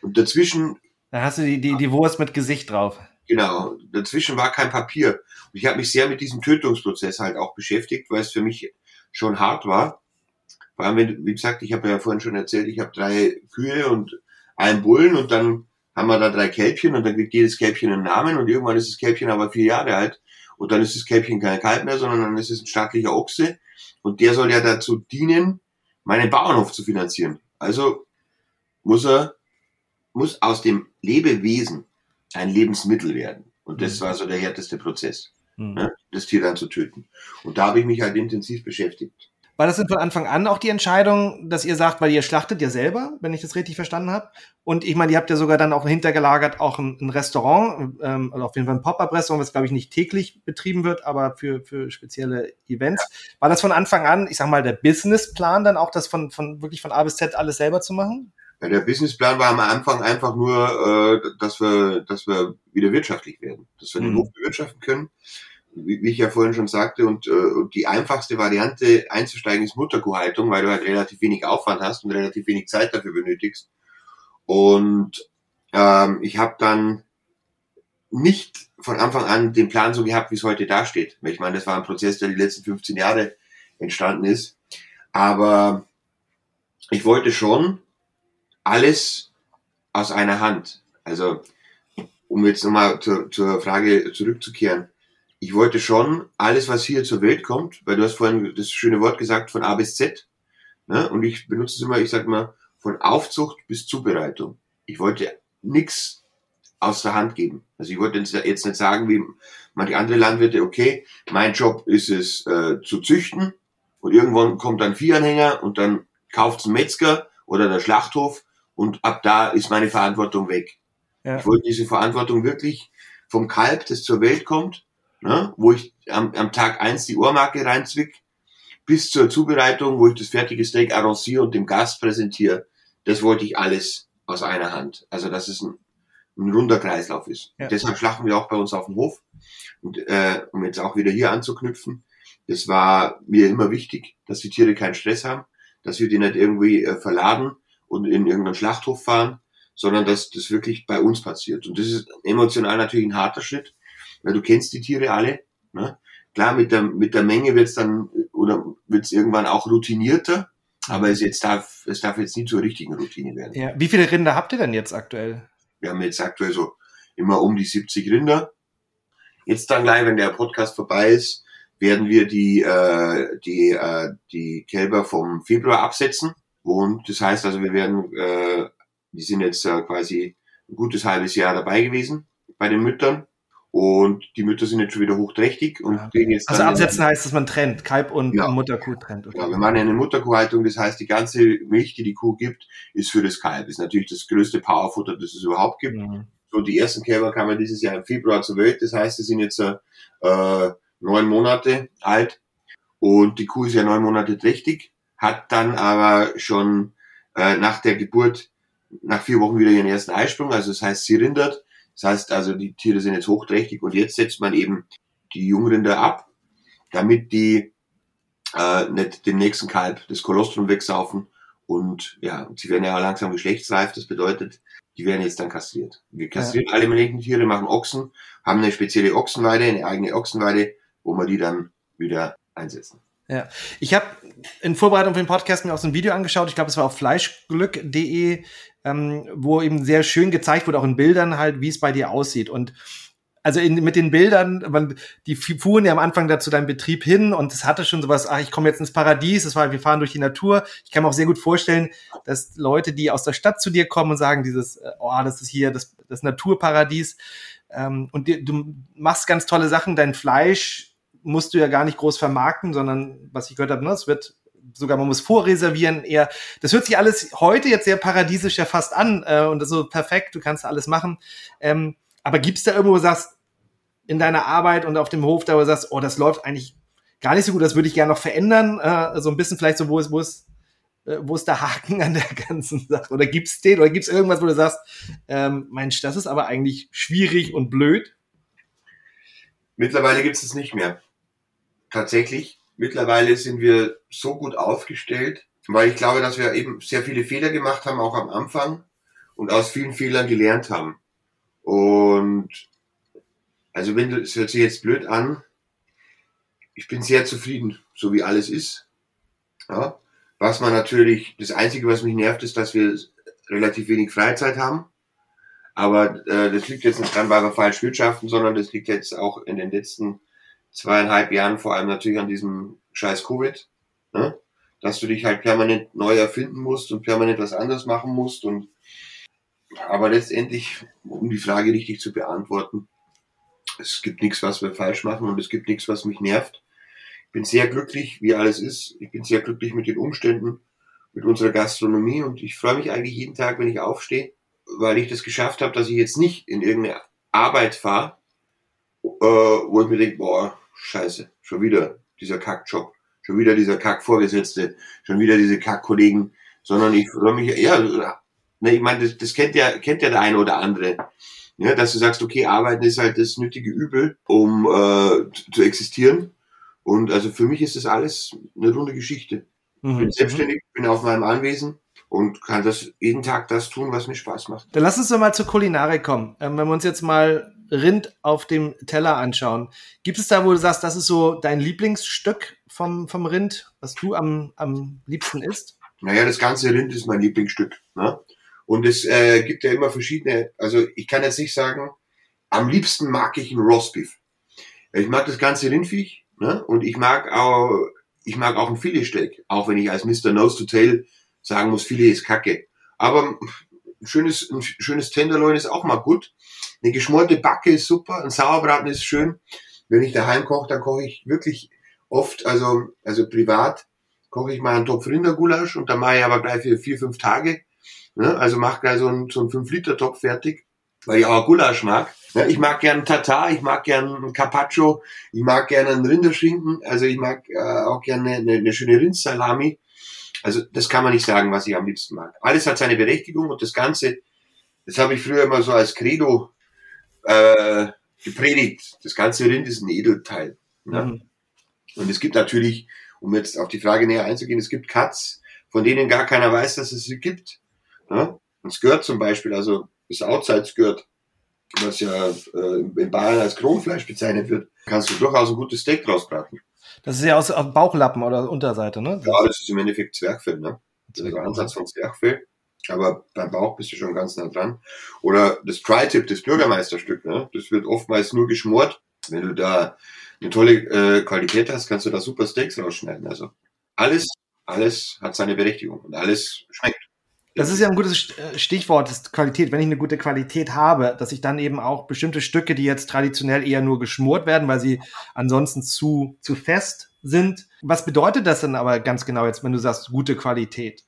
Und dazwischen. Dann hast du die, die, die Wurst mit Gesicht drauf. Genau. Dazwischen war kein Papier. Und ich habe mich sehr mit diesem Tötungsprozess halt auch beschäftigt, weil es für mich schon hart war. Vor allem, wie gesagt, ich habe ja vorhin schon erzählt, ich habe drei Kühe und einen Bullen und dann haben wir da drei Kälbchen und dann kriegt jedes Kälbchen einen Namen und irgendwann ist das Kälbchen aber vier Jahre alt und dann ist das Kälbchen kein Kalb mehr, sondern dann ist es ein staatlicher Ochse und der soll ja dazu dienen, meinen Bauernhof zu finanzieren. Also muss er, muss aus dem Lebewesen ein Lebensmittel werden. Und das mhm. war so der härteste Prozess, mhm. ne, das Tier dann zu töten. Und da habe ich mich halt intensiv beschäftigt. War das denn von Anfang an auch die Entscheidung, dass ihr sagt, weil ihr schlachtet ja selber, wenn ich das richtig verstanden habe? Und ich meine, ihr habt ja sogar dann auch hintergelagert auch ein, ein Restaurant, ähm, oder auf jeden Fall ein Pop-Up-Restaurant, was glaube ich nicht täglich betrieben wird, aber für, für spezielle Events. Ja. War das von Anfang an, ich sag mal, der Businessplan dann auch, das von, von wirklich von A bis Z alles selber zu machen? Ja, der Businessplan war am Anfang einfach nur, äh, dass wir, dass wir wieder wirtschaftlich werden, dass wir den mhm. Hof bewirtschaften können wie, wie ich ja vorhin schon sagte, und, äh, und die einfachste Variante einzusteigen ist Mutterkuhhaltung, weil du halt relativ wenig Aufwand hast und relativ wenig Zeit dafür benötigst. Und ähm, ich habe dann nicht von Anfang an den Plan so gehabt, wie es heute dasteht. Ich meine, das war ein Prozess, der die letzten 15 Jahre entstanden ist. Aber ich wollte schon alles aus einer Hand. Also, um jetzt nochmal zur, zur Frage zurückzukehren ich wollte schon alles, was hier zur Welt kommt, weil du hast vorhin das schöne Wort gesagt, von A bis Z. Ne? Und ich benutze es immer, ich sag mal, von Aufzucht bis Zubereitung. Ich wollte nichts aus der Hand geben. Also ich wollte jetzt nicht sagen, wie manche andere Landwirte, okay, mein Job ist es äh, zu züchten und irgendwann kommt dann Viehanhänger und dann kauft's ein Metzger oder der Schlachthof und ab da ist meine Verantwortung weg. Ja. Ich wollte diese Verantwortung wirklich vom Kalb, das zur Welt kommt, ne, wo ich am, am Tag eins die Ohrmarke reinzwick, bis zur Zubereitung, wo ich das fertige Steak arrangiere und dem Gast präsentiere. Das wollte ich alles aus einer Hand. Also dass es ein, ein runder Kreislauf ist. Ja. Deshalb schlachten wir auch bei uns auf dem Hof. Und äh, um jetzt auch wieder hier anzuknüpfen, das war mir immer wichtig, dass die Tiere keinen Stress haben, dass wir die nicht irgendwie äh, verladen und in irgendeinen Schlachthof fahren, sondern dass das wirklich bei uns passiert. Und das ist emotional natürlich ein harter Schritt, weil du kennst die Tiere alle. Ne? Klar, mit der, mit der Menge wird's dann oder wird's irgendwann auch routinierter, aber es, jetzt darf, es darf jetzt nie zur richtigen Routine werden. Ja. Wie viele Rinder habt ihr denn jetzt aktuell? Wir haben jetzt aktuell so immer um die 70 Rinder. Jetzt dann gleich, wenn der Podcast vorbei ist, werden wir die, äh, die, äh, die Kälber vom Februar absetzen. Und das heißt also, wir werden, äh, die sind jetzt äh, quasi ein gutes halbes Jahr dabei gewesen bei den Müttern. Und die Mütter sind jetzt schon wieder hochträchtig und ja. kriegen jetzt. Also absetzen heißt, dass man trennt, Kalb und ja. Mutterkuh trennt. Okay. Ja, wir machen eine Mutterkuhhaltung, das heißt, die ganze Milch, die die Kuh gibt, ist für das Kalb. Das ist natürlich das größte Powerfutter, das es überhaupt gibt. Mhm. So, die ersten Kälber kamen dieses Jahr im Februar zur Welt, das heißt, sie sind jetzt äh, neun Monate alt und die Kuh ist ja neun Monate trächtig, hat dann aber schon äh, nach der Geburt nach vier Wochen wieder ihren ersten Eisprung, also das heißt, sie rindert das heißt also, die Tiere sind jetzt hochträchtig und jetzt setzt man eben die Jungrinder ab, damit die äh, nicht dem nächsten Kalb das Kolostrum wegsaufen und ja, sie werden ja langsam geschlechtsreif, das bedeutet, die werden jetzt dann kastriert. Wir kastrieren ja. alle männlichen Tiere, machen Ochsen, haben eine spezielle Ochsenweide, eine eigene Ochsenweide, wo wir die dann wieder einsetzen. Ja, ich habe in Vorbereitung für den Podcast mir auch so ein Video angeschaut. Ich glaube, es war auf fleischglück.de, ähm, wo eben sehr schön gezeigt wurde, auch in Bildern halt, wie es bei dir aussieht. Und also in, mit den Bildern, man, die fuhren ja am Anfang da zu deinem Betrieb hin und es hatte schon sowas, ach, ich komme jetzt ins Paradies, das war, wir fahren durch die Natur. Ich kann mir auch sehr gut vorstellen, dass Leute, die aus der Stadt zu dir kommen und sagen, dieses, äh, oh, das ist hier das, das Naturparadies. Ähm, und die, du machst ganz tolle Sachen, dein Fleisch musst du ja gar nicht groß vermarkten, sondern was ich gehört habe, ne, es wird sogar man muss vorreservieren, eher, das hört sich alles heute jetzt sehr paradiesisch ja fast an äh, und so perfekt, du kannst alles machen. Ähm, aber gibt es da irgendwo, wo du sagst, in deiner Arbeit und auf dem Hof, da wo du sagst, oh, das läuft eigentlich gar nicht so gut, das würde ich gerne noch verändern, äh, so ein bisschen vielleicht so, wo ist, wo ist, äh, wo ist der Haken an der ganzen Sache? Oder gibt es den, oder gibt es irgendwas, wo du sagst, ähm, Mensch, das ist aber eigentlich schwierig und blöd? Mittlerweile gibt es es nicht mehr tatsächlich. Mittlerweile sind wir so gut aufgestellt, weil ich glaube, dass wir eben sehr viele Fehler gemacht haben, auch am Anfang und aus vielen Fehlern gelernt haben. Und also wenn du, es hört sich jetzt blöd an, ich bin sehr zufrieden, so wie alles ist. Ja. Was man natürlich, das Einzige, was mich nervt, ist, dass wir relativ wenig Freizeit haben. Aber äh, das liegt jetzt nicht dran, weil wir falsch wirtschaften, sondern das liegt jetzt auch in den letzten zweieinhalb Jahren vor allem natürlich an diesem scheiß Covid. Ne? Dass du dich halt permanent neu erfinden musst und permanent was anderes machen musst. Und aber letztendlich, um die Frage richtig zu beantworten, es gibt nichts, was wir falsch machen und es gibt nichts, was mich nervt. Ich bin sehr glücklich, wie alles ist. Ich bin sehr glücklich mit den Umständen, mit unserer Gastronomie und ich freue mich eigentlich jeden Tag, wenn ich aufstehe, weil ich das geschafft habe, dass ich jetzt nicht in irgendeine Arbeit fahre, wo ich mir denke, boah, scheiße, schon wieder dieser Kackjob, schon wieder dieser Kackvorgesetzte, schon wieder diese Kackkollegen, sondern ich freue mich, ja, ne, ich meine, das, das kennt ja, kennt ja der eine oder andere. Ja, dass du sagst, okay, arbeiten ist halt das nötige Übel, um äh, zu existieren. Und also für mich ist das alles eine runde Geschichte. Mhm. Ich bin selbstständig, bin auf meinem Anwesen und kann das jeden Tag das tun, was mir Spaß macht. Dann lass uns doch mal zur Kulinarik kommen. Ähm, wenn wir uns jetzt mal Rind auf dem Teller anschauen, gibt es da, wo du sagst, das ist so dein Lieblingsstück vom, vom Rind, was du am, am liebsten isst? Naja, das ganze Rind ist mein Lieblingsstück. Ne? Und es äh, gibt ja immer verschiedene, also ich kann jetzt nicht sagen, am liebsten mag ich ein Roastbeef. Ich mag das ganze Rindviech ne? und ich mag auch, ich mag auch ein Filetsteak, auch wenn ich als Mr. Nose to Tail sagen muss, Filet ist kacke. Aber ein schönes, ein schönes Tenderloin ist auch mal gut. Eine geschmorte Backe ist super, ein Sauerbraten ist schön. Wenn ich daheim koche, dann koche ich wirklich oft, also, also privat, koche ich mal einen Topf Rindergulasch und dann mache ich aber gleich für vier, fünf Tage Ne? Also mach gleich so einen, so einen 5-Liter-Topf fertig, weil ich auch Gulasch mag. Ne? Ich mag gern Tatar, ich mag gern Carpaccio, ich mag gern einen Rinderschinken, also ich mag äh, auch gerne eine, eine schöne Rindsalami. Also das kann man nicht sagen, was ich am liebsten mag. Alles hat seine Berechtigung und das Ganze, das habe ich früher immer so als Credo äh, gepredigt. Das ganze Rind ist ein Edelteil. Ne? Mhm. Und es gibt natürlich, um jetzt auf die Frage näher einzugehen, es gibt Cuts, von denen gar keiner weiß, dass es sie gibt. Ja? Ein Skirt zum Beispiel, also das Outside-Skirt, was ja äh, in Bayern als Kronfleisch bezeichnet wird, kannst du durchaus ein gutes Steak draus braten. Das ist ja aus, aus Bauchlappen oder Unterseite, ne? Ja, das ist im Endeffekt Zwerchfell, ne? Das ist der Ansatz von Zwerchfell. Aber beim Bauch bist du schon ganz nah dran. Oder das Tri-Tip, das Bürgermeisterstück, ne? Das wird oftmals nur geschmort. Wenn du da eine tolle äh, Qualität hast, kannst du da super Steaks rausschneiden. Also alles, alles hat seine Berechtigung und alles schmeckt. Das ist ja ein gutes äh, Stichwort, das Qualität. Wenn ich eine gute Qualität habe, dass ich dann eben auch bestimmte Stücke, die jetzt traditionell eher nur geschmort werden, weil sie ansonsten zu, zu fest sind. Was bedeutet das denn aber ganz genau jetzt, wenn du sagst, gute Qualität?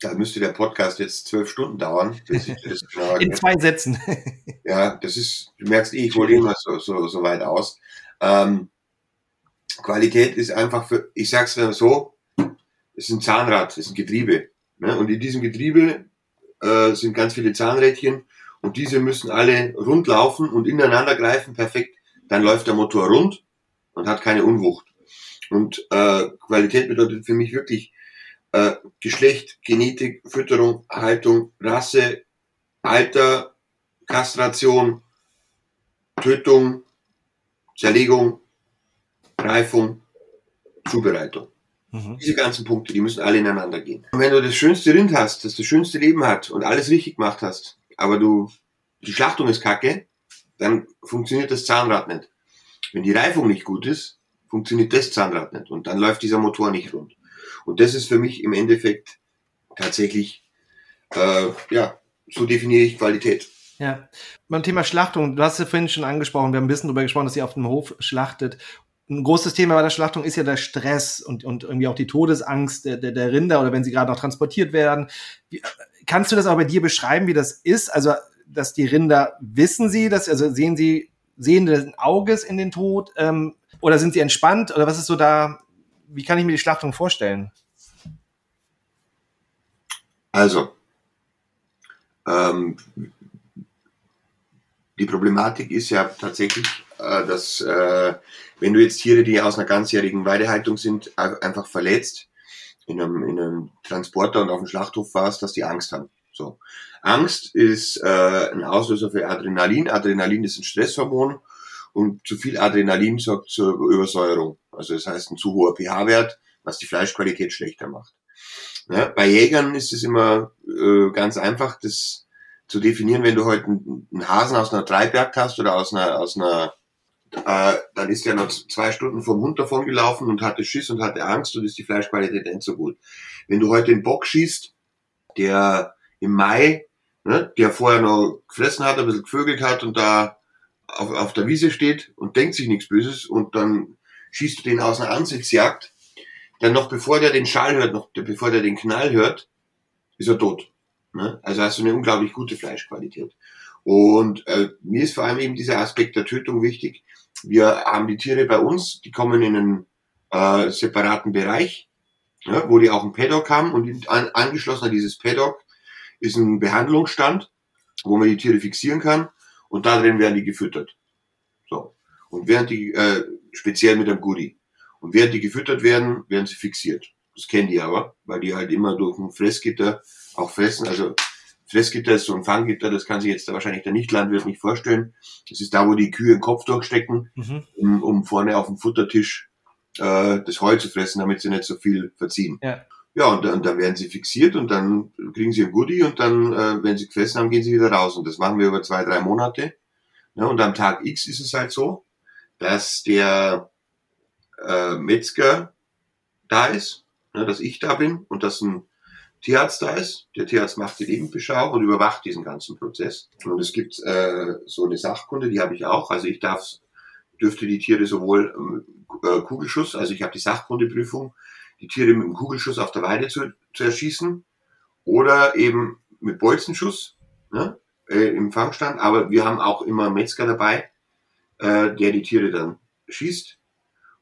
Da müsste der Podcast jetzt zwölf Stunden dauern. In zwei Sätzen. ja, das ist, du merkst eh, ich hole immer so, so, so weit aus. Ähm, Qualität ist einfach für, ich sag's so, ist ein Zahnrad, ist ein Getriebe. Ne? Und in diesem Getriebe äh, sind ganz viele Zahnrädchen und diese müssen alle rund laufen und ineinander greifen, perfekt. Dann läuft der Motor rund und hat keine Unwucht. Und äh, Qualität bedeutet für mich wirklich äh, Geschlecht, Genetik, Fütterung, Haltung, Rasse, Alter, Kastration, Tötung, Zerlegung, Reifung, Zubereitung. Mhm. Diese ganzen Punkte, die müssen alle ineinander gehen. Und wenn du das schönste Rind hast, das das schönste Leben hat und alles richtig gemacht hast, aber du, die Schlachtung ist kacke, dann funktioniert das Zahnrad nicht. Wenn die Reifung nicht gut ist, funktioniert das Zahnrad nicht und dann läuft dieser Motor nicht rund. Und das ist für mich im Endeffekt tatsächlich, äh, ja, so definiere ich Qualität. Ja, beim Thema Schlachtung, du hast ja vorhin schon angesprochen, wir haben ein bisschen darüber gesprochen, dass ihr auf dem Hof schlachtet ein großes Thema bei der Schlachtung ist ja der Stress und, und irgendwie auch die Todesangst der, der, der Rinder oder wenn sie gerade noch transportiert werden. Wie, kannst du das auch bei dir beschreiben, wie das ist? Also, dass die Rinder wissen sie, dass, also sehen sie sehenden Auges in den Tod ähm, oder sind sie entspannt oder was ist so da, wie kann ich mir die Schlachtung vorstellen? Also, ähm, die Problematik ist ja tatsächlich, äh, dass äh, wenn du jetzt Tiere, die aus einer ganzjährigen Weidehaltung sind, einfach verletzt, in einem, in einem Transporter und auf dem Schlachthof warst, dass die Angst haben. So. Angst ist äh, ein Auslöser für Adrenalin. Adrenalin ist ein Stresshormon und zu viel Adrenalin sorgt zur Übersäuerung. Also das heißt ein zu hoher pH-Wert, was die Fleischqualität schlechter macht. Ja, bei Jägern ist es immer äh, ganz einfach, das zu definieren, wenn du heute einen Hasen aus einer Treibjagd hast oder aus einer, aus einer, äh, dann ist der noch zwei Stunden vom Hund davon gelaufen und hatte Schiss und hatte Angst und ist die Fleischqualität nicht so gut. Wenn du heute den Bock schießt, der im Mai, ne, der vorher noch gefressen hat, ein bisschen gevögelt hat und da auf, auf der Wiese steht und denkt sich nichts Böses und dann schießt du den aus einer Ansichtsjagd, dann noch bevor der den Schall hört, noch bevor der den Knall hört, ist er tot. Ne? Also hast du eine unglaublich gute Fleischqualität. Und äh, mir ist vor allem eben dieser Aspekt der Tötung wichtig. Wir haben die Tiere bei uns, die kommen in einen äh, separaten Bereich, ja, wo die auch ein Paddock haben und an, angeschlossen an dieses Paddock ist ein Behandlungsstand, wo man die Tiere fixieren kann und da drin werden die gefüttert. So. Und während die, äh, speziell mit einem Goodie. Und während die gefüttert werden, werden sie fixiert. Das kennen die aber, weil die halt immer durch ein Fressgitter auch fressen. Also Fressgitter ist so ein Fanggitter, das kann sich jetzt da wahrscheinlich der Nichtlandwirt nicht vorstellen. Das ist da, wo die Kühe den Kopf durchstecken, mhm. um, um vorne auf dem Futtertisch äh, das Heu zu fressen, damit sie nicht so viel verziehen. Ja. Ja, und dann, dann werden sie fixiert und dann kriegen sie ein Goodie und dann, äh, wenn sie gefressen haben, gehen sie wieder raus. Und das machen wir über zwei, drei Monate. Ja, und am Tag X ist es halt so, dass der äh, Metzger da ist, ne, dass ich da bin und dass ein Tierarzt da ist. Der Tierarzt macht die Lebendbeschau und überwacht diesen ganzen Prozess. Und es gibt äh, so eine Sachkunde, die habe ich auch. Also ich darf, dürfte die Tiere sowohl äh, Kugelschuss, also ich habe die Sachkundeprüfung, die Tiere mit dem Kugelschuss auf der Weide zu, zu erschießen oder eben mit Bolzenschuss ne, äh, im Fangstand. Aber wir haben auch immer einen Metzger dabei, äh, der die Tiere dann schießt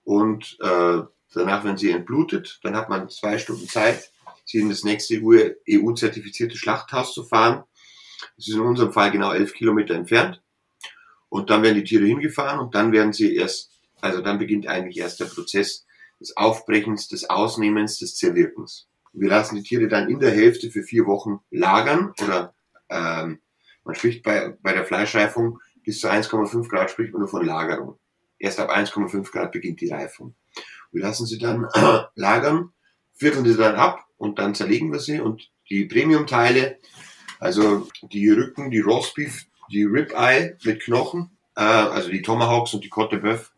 und äh, danach, wenn sie entblutet, dann hat man zwei Stunden Zeit, sie in das nächste EU-zertifizierte Schlachthaus zu fahren. Das ist in unserem Fall genau elf Kilometer entfernt. Und dann werden die Tiere hingefahren und dann werden sie erst, also dann beginnt eigentlich erst der Prozess des Aufbrechens, des Ausnehmens, des Zerwirkens. Wir lassen die Tiere dann in der Hälfte für vier Wochen lagern oder ähm, man spricht bei, bei der Fleischreifung bis zu 1,5 Grad spricht man nur von Lagerung. Erst ab 1,5 Grad beginnt die Reifung. Wir lassen sie dann lagern, vierteln sie dann ab und dann zerlegen wir sie und die Premium-Teile, also die Rücken, die Roastbeef, die Ribeye mit Knochen, äh, also die Tomahawks und die Cote Boeuf,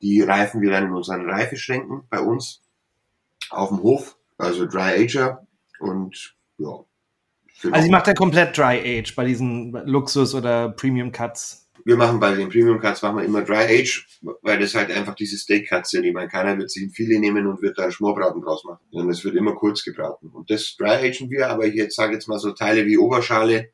die reifen wir dann in unseren Reifeschränken bei uns auf dem Hof, also Dry Ager und ja. Genau. Also ich mache da komplett Dry Age bei diesen Luxus oder Premium Cuts. Wir machen bei den Premium Cuts machen wir immer Dry Age, weil das halt einfach diese Steak Cuts sind. Ich meine, keiner wird sich ein Filet nehmen und wird da einen Schmorbraten draus machen, sondern es wird immer kurz gebraten. Und das Dry Agen wir, aber ich jetzt sage jetzt mal so Teile wie Oberschale,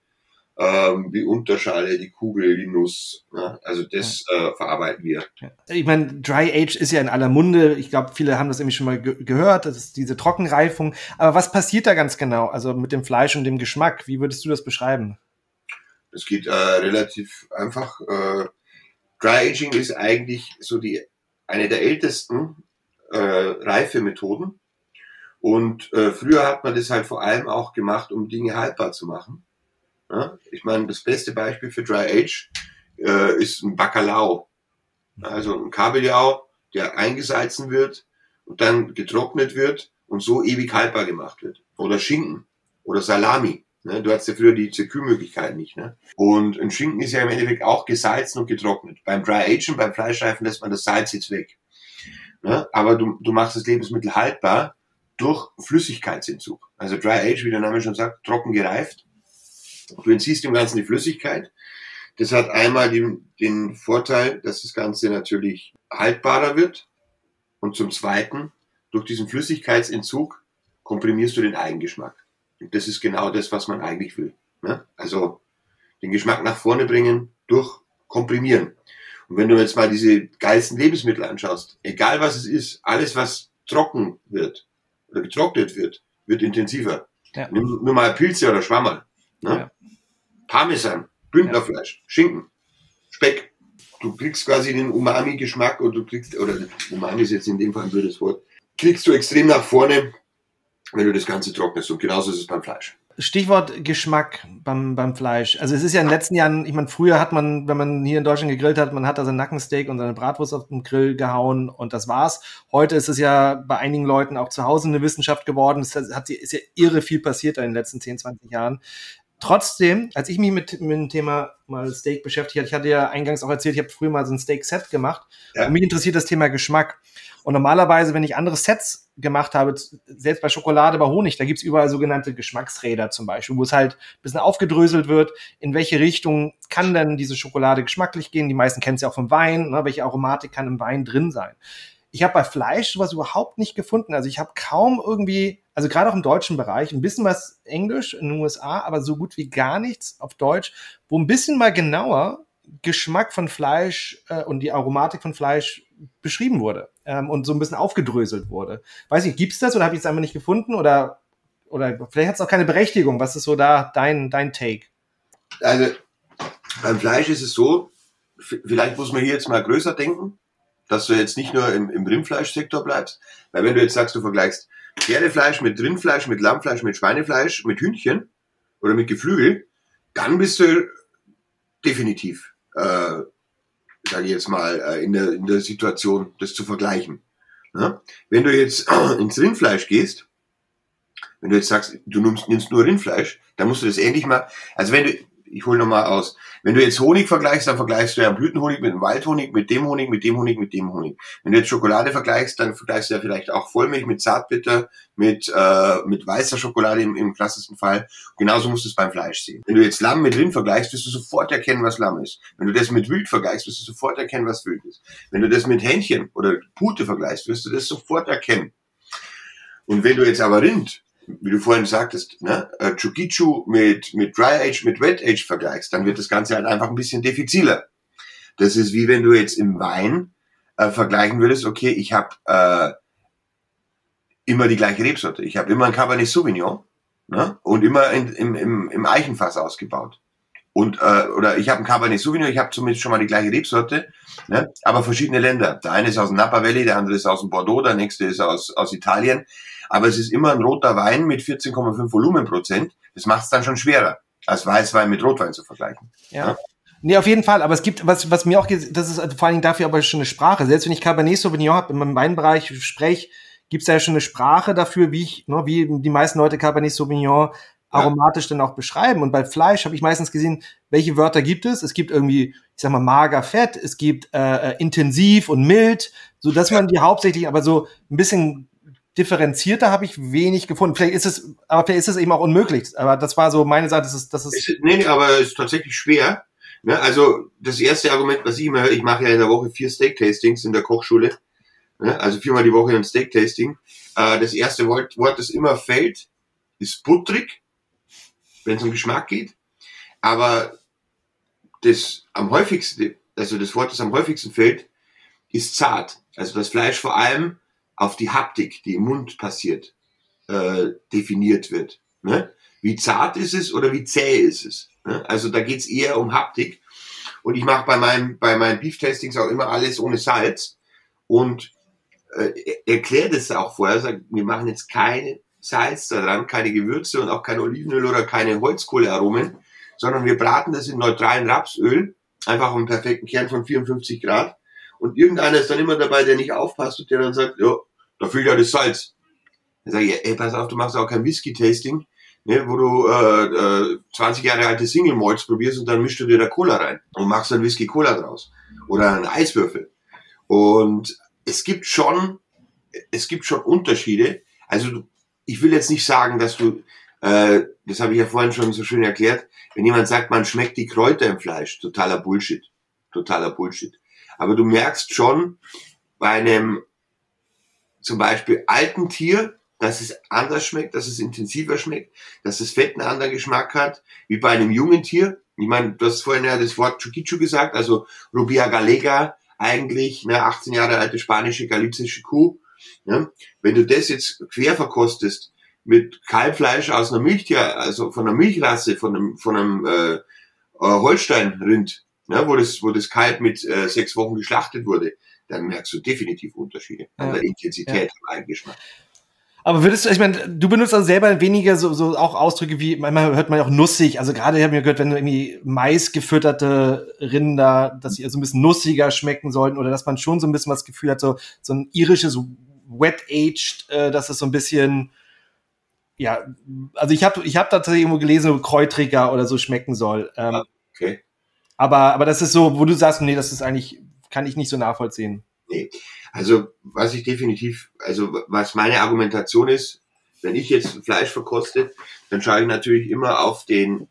ähm, die Unterschale, die Kugel, die Nuss. Ja, also das ja. äh, verarbeiten wir. Ich meine, Dry Age ist ja in aller Munde. Ich glaube, viele haben das irgendwie schon mal ge gehört. Das ist diese Trockenreifung. Aber was passiert da ganz genau? Also mit dem Fleisch und dem Geschmack? Wie würdest du das beschreiben? Das geht äh, relativ einfach. Äh, Dry Aging ist eigentlich so die eine der ältesten äh, Reifemethoden. Und äh, früher hat man das halt vor allem auch gemacht, um Dinge haltbar zu machen. Ja? Ich meine, das beste Beispiel für Dry Age äh, ist ein Bacalao. Also ein Kabeljau, der eingesalzen wird und dann getrocknet wird und so ewig haltbar gemacht wird. Oder Schinken oder Salami. Ne? Du hattest ja früher die Kühlmöglichkeit nicht. Ne? Und ein Schinken ist ja im Endeffekt auch gesalzen und getrocknet. Beim Dry Agen, beim Fleischreifen lässt man das Salz jetzt weg. Ne? Aber du, du machst das Lebensmittel haltbar durch Flüssigkeitsentzug. Also Dry Age, wie der Name schon sagt, trocken gereift Du entziehst dem Ganzen die Flüssigkeit. Das hat einmal den, den Vorteil, dass das Ganze natürlich haltbarer wird. Und zum Zweiten, durch diesen Flüssigkeitsentzug komprimierst du den Eigengeschmack. Das ist genau das, was man eigentlich will. Ne? Also den Geschmack nach vorne bringen durch Komprimieren. Und wenn du jetzt mal diese geilsten Lebensmittel anschaust, egal was es ist, alles was trocken wird oder getrocknet wird, wird intensiver. Ja. Nimm nur mal Pilze oder Schwammerl. Ne? Ja. Parmesan, Bündnerfleisch, Schinken, Speck. Du kriegst quasi den Umami-Geschmack und du kriegst, oder Umami ist jetzt in dem Fall ein blödes Wort, kriegst du extrem nach vorne, wenn du das Ganze trocknest. Und genauso ist es beim Fleisch. Stichwort Geschmack beim, beim Fleisch. Also es ist ja in den letzten Jahren, ich meine, früher hat man, wenn man hier in Deutschland gegrillt hat, man hat da sein Nackensteak und seine Bratwurst auf den Grill gehauen und das war's. Heute ist es ja bei einigen Leuten auch zu Hause eine Wissenschaft geworden. Es hat, ist ja irre viel passiert in den letzten 10, 20 Jahren. Trotzdem, als ich mich mit, mit dem Thema mal Steak beschäftigt hatte, ich hatte ja eingangs auch erzählt, ich habe früher mal so ein Steak-Set gemacht. Ja. Und mich interessiert das Thema Geschmack. Und normalerweise, wenn ich andere Sets gemacht habe, selbst bei Schokolade, bei Honig, da gibt's überall sogenannte Geschmacksräder zum Beispiel, wo es halt ein bisschen aufgedröselt wird, in welche Richtung kann denn diese Schokolade geschmacklich gehen. Die meisten kennen es ja auch vom Wein, ne? welche Aromatik kann im Wein drin sein. Ich habe bei Fleisch sowas überhaupt nicht gefunden. Also ich habe kaum irgendwie, also gerade auch im deutschen Bereich, ein bisschen was Englisch in den USA, aber so gut wie gar nichts auf Deutsch, wo ein bisschen mal genauer Geschmack von Fleisch äh, und die Aromatik von Fleisch beschrieben wurde ähm, und so ein bisschen aufgedröselt wurde. Weiß ich, gibt's das oder habe ich es einfach nicht gefunden oder oder vielleicht hat es auch keine Berechtigung. Was ist so da dein dein Take? Also beim Fleisch ist es so, vielleicht muss man hier jetzt mal größer denken dass du jetzt nicht nur im, im Rindfleischsektor bleibst. Weil wenn du jetzt sagst, du vergleichst Pferdefleisch mit Rindfleisch, mit Lammfleisch, mit Schweinefleisch, mit Hühnchen oder mit Geflügel, dann bist du definitiv, äh, sage ich jetzt mal, äh, in, der, in der Situation, das zu vergleichen. Ja? Wenn du jetzt ins Rindfleisch gehst, wenn du jetzt sagst, du nimmst, nimmst nur Rindfleisch, dann musst du das ähnlich mal, also wenn du, ich hole nochmal aus. Wenn du jetzt Honig vergleichst, dann vergleichst du ja Blütenhonig mit dem Waldhonig, mit dem Honig, mit dem Honig, mit dem Honig. Wenn du jetzt Schokolade vergleichst, dann vergleichst du ja vielleicht auch Vollmilch mit Zartbitter, mit, äh, mit weißer Schokolade im, im klassischsten Fall. genauso musst du es beim Fleisch sehen. Wenn du jetzt Lamm mit Rind vergleichst, wirst du sofort erkennen, was Lamm ist. Wenn du das mit Wild vergleichst, wirst du sofort erkennen, was Wild ist. Wenn du das mit Hähnchen oder Pute vergleichst, wirst du das sofort erkennen. Und wenn du jetzt aber Rind wie du vorhin sagtest, ne, äh, Chukichu mit, mit Dry Age, mit Wet Age vergleichst, dann wird das Ganze halt einfach ein bisschen diffiziler. Das ist wie wenn du jetzt im Wein äh, vergleichen würdest, okay, ich habe äh, immer die gleiche Rebsorte. Ich habe immer ein Cabernet Sauvignon ne, und immer in, im, im, im Eichenfass ausgebaut. Und, äh, oder ich habe ein Cabernet Sauvignon, ich habe zumindest schon mal die gleiche Rebsorte, ne, aber verschiedene Länder. Der eine ist aus dem Napa Valley, der andere ist aus dem Bordeaux, der nächste ist aus, aus Italien aber es ist immer ein roter Wein mit 14,5 Volumenprozent. Das macht es dann schon schwerer, als Weißwein mit Rotwein zu vergleichen. Ja. ja. Nee, auf jeden Fall. Aber es gibt, was, was mir auch, das ist vor allen Dingen dafür aber schon eine Sprache. Selbst wenn ich Cabernet Sauvignon habe, in meinem Weinbereich spreche, gibt es ja schon eine Sprache dafür, wie ich, ne, wie die meisten Leute Cabernet Sauvignon aromatisch ja. dann auch beschreiben. Und bei Fleisch habe ich meistens gesehen, welche Wörter gibt es? Es gibt irgendwie, ich sag mal, mager, fett, es gibt äh, äh intensiv und mild, so dass man die hauptsächlich aber so ein bisschen differenzierter habe ich wenig gefunden. Vielleicht ist es, aber vielleicht ist es eben auch unmöglich. Aber das war so meine Seite, das ist, das ist. Nee, nee, aber es ist tatsächlich schwer. Ne? Also das erste Argument, was ich immer höre, ich mache ja in der Woche vier Steak-Tastings in der Kochschule. Ne? Also viermal die Woche ein Steak-Tasting. Äh, das erste Wort, Wort, das immer fällt, ist butterig, wenn es um Geschmack geht. Aber das am häufigsten, also das Wort, das am häufigsten fällt, ist zart. Also das Fleisch vor allem auf die Haptik, die im Mund passiert, äh, definiert wird. Ne? Wie zart ist es oder wie zäh ist es? Ne? Also da geht's eher um Haptik. Und ich mache bei meinem bei meinen Beef-Tastings auch immer alles ohne Salz und äh, erklärt es auch vorher, sagt, wir machen jetzt keine Salz daran, keine Gewürze und auch kein Olivenöl oder keine Holzkohlearomen, sondern wir braten das in neutralen Rapsöl, einfach auf einen perfekten Kern von 54 Grad und irgendeiner ist dann immer dabei, der nicht aufpasst und der dann sagt, ja, da fehlt ja das Salz. Dann sage ich, ey, pass auf, du machst auch kein Whisky-Tasting, ne, wo du äh, äh, 20 Jahre alte Single Malts probierst und dann mischst du dir da Cola rein und machst dann Whisky Cola draus oder einen Eiswürfel. Und es gibt schon, es gibt schon Unterschiede. Also ich will jetzt nicht sagen, dass du, äh, das habe ich ja vorhin schon so schön erklärt, wenn jemand sagt, man schmeckt die Kräuter im Fleisch, totaler Bullshit, totaler Bullshit. Aber du merkst schon bei einem zum Beispiel alten Tier, dass es anders schmeckt, dass es intensiver schmeckt, dass das Fett einen anderen Geschmack hat, wie bei einem jungen Tier. Ich meine, du hast vorhin ja das Wort Chuquichu gesagt, also Rubia Galega, eigentlich eine 18 Jahre alte spanische galizische Kuh. Ja? Wenn du das jetzt quer verkostest mit Kalbfleisch aus einer Milchtier, also von einer Milchrasse, von einem, von einem äh, äh Holsteinrind, ne, wo das, wo das Kalb mit äh, sechs Wochen geschlachtet wurde, dann merkst du definitiv Unterschiede an der Intensität ja. im Eigengeschmack. Aber würdest du, ich meine, du benutzt also selber weniger so, so auch Ausdrücke wie, manchmal hört man ja auch nussig. Also gerade habe ich mir gehört, wenn irgendwie Mais gefütterte Rinder, dass sie so ein bisschen nussiger schmecken sollten oder dass man schon so ein bisschen was Gefühl hat, so, so ein irisches Wet-Aged, äh, dass es so ein bisschen, ja, also ich habe ich hab tatsächlich irgendwo gelesen, kräutriger oder so schmecken soll. Ähm, ah, okay. Aber, aber das ist so, wo du sagst, nee, das ist eigentlich, kann ich nicht so nachvollziehen. Nee. Also, was ich definitiv, also was meine Argumentation ist, wenn ich jetzt Fleisch verkoste, dann schaue ich natürlich immer auf den,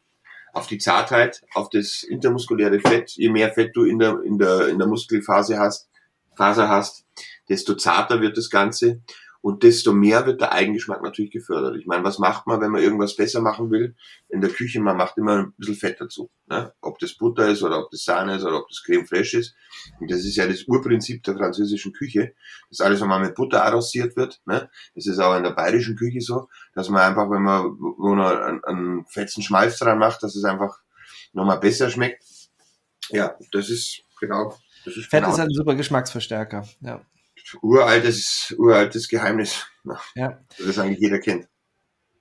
auf die Zartheit, auf das intermuskuläre Fett. Je mehr Fett du in der, in der, in der Muskelphase hast, Faser hast, desto zarter wird das Ganze und desto mehr wird der Eigengeschmack natürlich gefördert. Ich meine, was macht man, wenn man irgendwas besser machen will? In der Küche, man macht immer ein bisschen Fett dazu. Ne? Ob das Butter ist oder ob das Sahne ist oder ob das Creme fraiche ist. Und das ist ja das Urprinzip der französischen Küche, dass alles nochmal mit Butter arrosiert wird. Ne? Das ist auch in der bayerischen Küche so, dass man einfach, wenn man wo man einen, einen fetzen Schmalz dran macht, dass es einfach nochmal besser schmeckt. Ja, das ist genau. Das ist Fett genau. ist ein super Geschmacksverstärker. Ja uraltes, uraltes Geheimnis, ja. das eigentlich jeder kennt.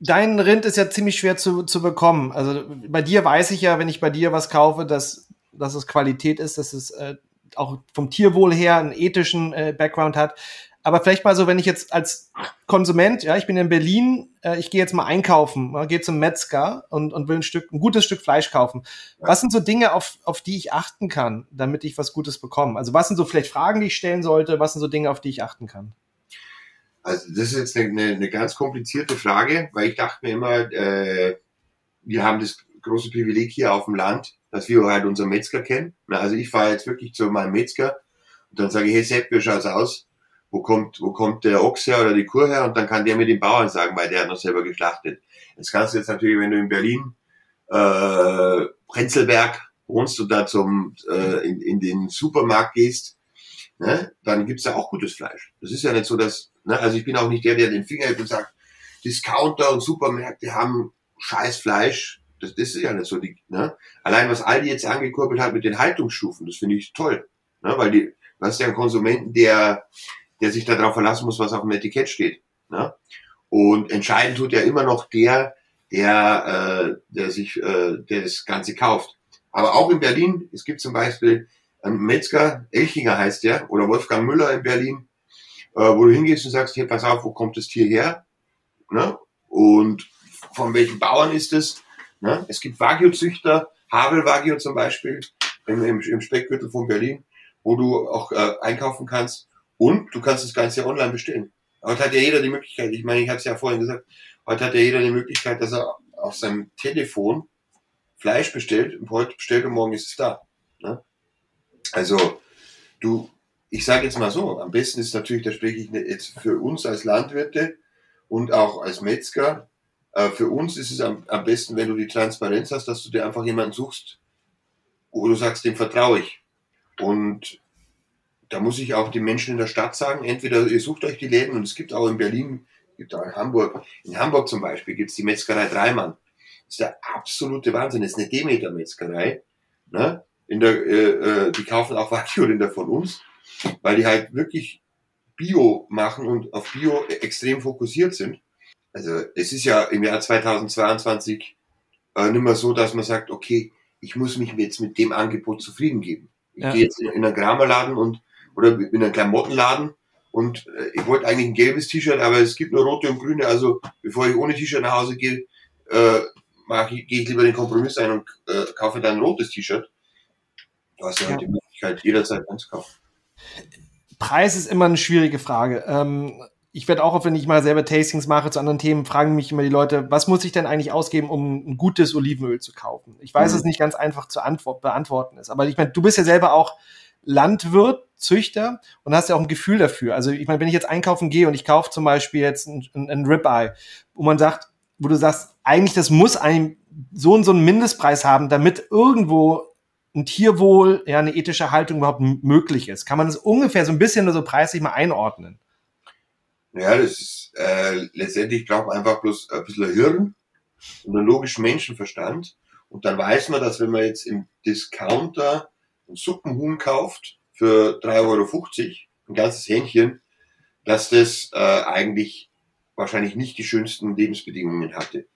Dein Rind ist ja ziemlich schwer zu, zu bekommen. Also bei dir weiß ich ja, wenn ich bei dir was kaufe, dass, dass es Qualität ist, dass es äh, auch vom Tierwohl her einen ethischen äh, Background hat. Aber vielleicht mal so, wenn ich jetzt als Konsument, ja, ich bin in Berlin, äh, ich gehe jetzt mal einkaufen, gehe zum Metzger und, und will ein Stück, ein gutes Stück Fleisch kaufen. Was sind so Dinge, auf, auf die ich achten kann, damit ich was Gutes bekomme? Also was sind so vielleicht Fragen, die ich stellen sollte? Was sind so Dinge, auf die ich achten kann? Also das ist jetzt eine, eine ganz komplizierte Frage, weil ich dachte mir immer, äh, wir haben das große Privileg hier auf dem Land, dass wir halt unseren Metzger kennen. Also ich fahre jetzt wirklich zu meinem Metzger und dann sage ich, hey Sepp, wie schaut's aus? Wo kommt, wo kommt der Ochs her oder die Kur her und dann kann der mit dem Bauern sagen, weil der hat noch selber geschlachtet. Das kannst du jetzt natürlich, wenn du in Berlin, äh, Prenzlberg wohnst und da zum, äh, in, in den Supermarkt gehst, ne, dann gibt's da auch gutes Fleisch. Das ist ja nicht so, dass, ne, also ich bin auch nicht der, der den Finger hebt und sagt, Discounter und Supermärkte haben scheiß Fleisch. Das, das ist ja nicht so. Die, ne? Allein was Aldi jetzt angekurbelt hat mit den Haltungsstufen, das finde ich toll. Ne? Weil die, ja einen Konsumenten, der der sich darauf verlassen muss, was auf dem Etikett steht. Ne? Und entscheidend tut ja immer noch der, der, äh, der sich, äh, der das Ganze kauft. Aber auch in Berlin, es gibt zum Beispiel einen Metzger, Elchinger heißt der, oder Wolfgang Müller in Berlin, äh, wo du hingehst und sagst, hier, pass auf, wo kommt das Tier her? Ne? Und von welchen Bauern ist es? Ne? Es gibt Wagyu-Züchter, Havel Wagyu zum Beispiel, im, im, im Speckgürtel von Berlin, wo du auch äh, einkaufen kannst. Und du kannst das Ganze online bestellen. Heute hat ja jeder die Möglichkeit, ich meine, ich habe es ja vorhin gesagt, heute hat ja jeder die Möglichkeit, dass er auf seinem Telefon Fleisch bestellt und heute bestellt und morgen ist es da. Ne? Also du, ich sage jetzt mal so, am besten ist natürlich, da spreche ich jetzt für uns als Landwirte und auch als Metzger, äh, für uns ist es am, am besten, wenn du die Transparenz hast, dass du dir einfach jemanden suchst, wo du sagst, dem vertraue ich. Und da muss ich auch den Menschen in der Stadt sagen, entweder ihr sucht euch die Läden und es gibt auch in Berlin, gibt auch in Hamburg, in Hamburg zum Beispiel gibt es die Metzgerei Dreimann. Das ist der absolute Wahnsinn. Das ist eine Demeter-Metzgerei. Ne? In der, äh, äh, die kaufen auch Wagyu-Rinder von uns, weil die halt wirklich Bio machen und auf Bio extrem fokussiert sind. Also es ist ja im Jahr 2022 äh, nicht mehr so, dass man sagt, okay, ich muss mich jetzt mit dem Angebot zufrieden geben. Ich ja. gehe jetzt in, in einen Kramerladen und oder in einem Klamottenladen und äh, ich wollte eigentlich ein gelbes T-Shirt, aber es gibt nur rote und grüne. Also bevor ich ohne T-Shirt nach Hause gehe, äh, ich, gehe ich lieber den Kompromiss ein und äh, kaufe dann ein rotes T-Shirt. Du hast ja, ja. die Möglichkeit, jederzeit einzukaufen. Preis ist immer eine schwierige Frage. Ähm, ich werde auch, wenn ich mal selber Tastings mache zu anderen Themen, fragen mich immer die Leute, was muss ich denn eigentlich ausgeben, um ein gutes Olivenöl zu kaufen? Ich weiß, mhm. es nicht ganz einfach zu beantworten ist, aber ich meine, du bist ja selber auch Landwirt, Züchter und hast ja auch ein Gefühl dafür. Also ich meine, wenn ich jetzt einkaufen gehe und ich kaufe zum Beispiel jetzt ein, ein, ein Ribeye, wo man sagt, wo du sagst, eigentlich das muss ein so und so einen Mindestpreis haben, damit irgendwo ein Tierwohl, ja, eine ethische Haltung überhaupt möglich ist. Kann man das ungefähr so ein bisschen nur so preislich mal einordnen? Ja, das ist äh, letztendlich braucht man einfach bloß ein bisschen Hirn und einen logischen Menschenverstand. Und dann weiß man, dass wenn man jetzt im Discounter ein Suppenhuhn kauft für 3,50 Euro, ein ganzes Hähnchen, dass das äh, eigentlich wahrscheinlich nicht die schönsten Lebensbedingungen hatte.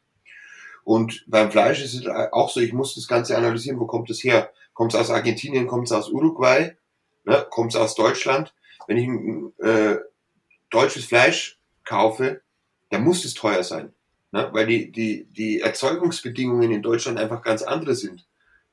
Und beim Fleisch ist es auch so, ich muss das Ganze analysieren, wo kommt es her? Kommt es aus Argentinien, kommt es aus Uruguay, ne? kommt es aus Deutschland? Wenn ich äh, deutsches Fleisch kaufe, dann muss es teuer sein. Ne? Weil die, die, die Erzeugungsbedingungen in Deutschland einfach ganz andere sind.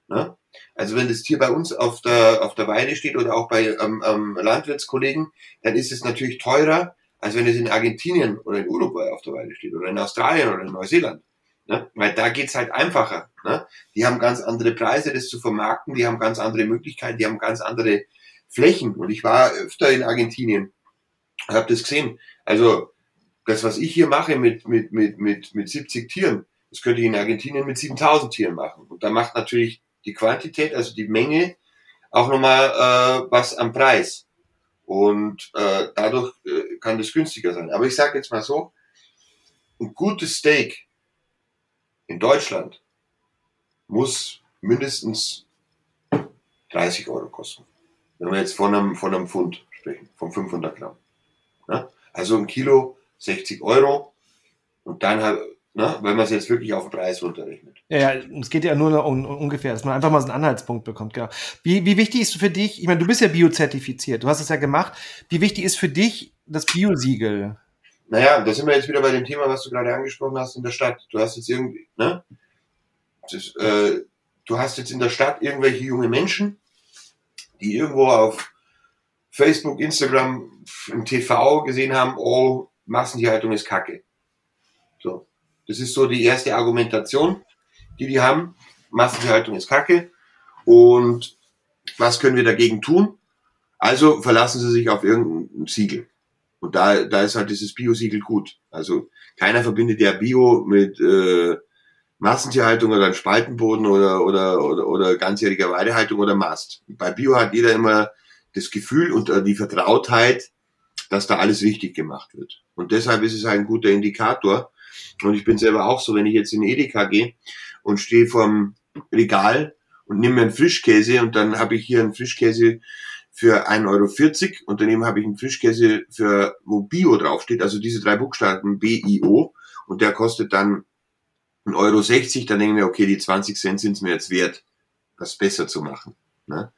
Ne? Also wenn das Tier bei uns auf der, auf der Weide steht oder auch bei ähm, ähm, Landwirtskollegen, dann ist es natürlich teurer, als wenn es in Argentinien oder in Uruguay auf der Weide steht oder in Australien oder in Neuseeland. Ne? Weil da geht's halt einfacher. Ne? Die haben ganz andere Preise, das zu vermarkten, die haben ganz andere Möglichkeiten, die haben ganz andere Flächen. Und ich war öfter in Argentinien, habe das gesehen. Also das, was ich hier mache mit, mit, mit, mit, mit 70 Tieren, das könnte ich in Argentinien mit 7000 Tieren machen. Und da macht natürlich die Quantität, also die Menge, auch nochmal äh, was am Preis. Und äh, dadurch äh, kann das günstiger sein. Aber ich sage jetzt mal so, ein gutes Steak in Deutschland muss mindestens 30 Euro kosten. Wenn wir jetzt von einem, von einem Pfund sprechen, von 500 Gramm. Ja? Also ein Kilo 60 Euro und dann halt, ne, wenn man es jetzt wirklich auf den Preis runterrechnet. Ja, ja, es geht ja nur noch um, um, ungefähr, dass man einfach mal so einen Anhaltspunkt bekommt, genau. Wie, wie wichtig ist für dich, ich meine, du bist ja biozertifiziert, du hast es ja gemacht, wie wichtig ist für dich das Biosiegel? Naja, da sind wir jetzt wieder bei dem Thema, was du gerade angesprochen hast in der Stadt. Du hast jetzt irgendwie, ne? Das, äh, du hast jetzt in der Stadt irgendwelche junge Menschen, die irgendwo auf Facebook, Instagram, im TV gesehen haben, oh, Massentierhaltung ist Kacke. So. Das ist so die erste Argumentation, die die haben. Massentierhaltung ist Kacke. Und was können wir dagegen tun? Also verlassen sie sich auf irgendein Siegel. Und da, da ist halt dieses Bio-Siegel gut. Also keiner verbindet ja Bio mit äh, Massentierhaltung oder Spaltenboden oder, oder, oder, oder ganzjähriger Weidehaltung oder Mast. Bei Bio hat jeder immer das Gefühl und äh, die Vertrautheit, dass da alles richtig gemacht wird. Und deshalb ist es ein guter Indikator. Und ich bin selber auch so, wenn ich jetzt in Edeka gehe und stehe vorm Regal und nehme mir einen Frischkäse und dann habe ich hier einen Frischkäse für 1,40 Euro und daneben habe ich einen Frischkäse für, wo Bio draufsteht, also diese drei Buchstaben B-I-O und der kostet dann 1,60 Euro, dann denke ich mir, okay, die 20 Cent sind es mir jetzt wert, das besser zu machen. Ne?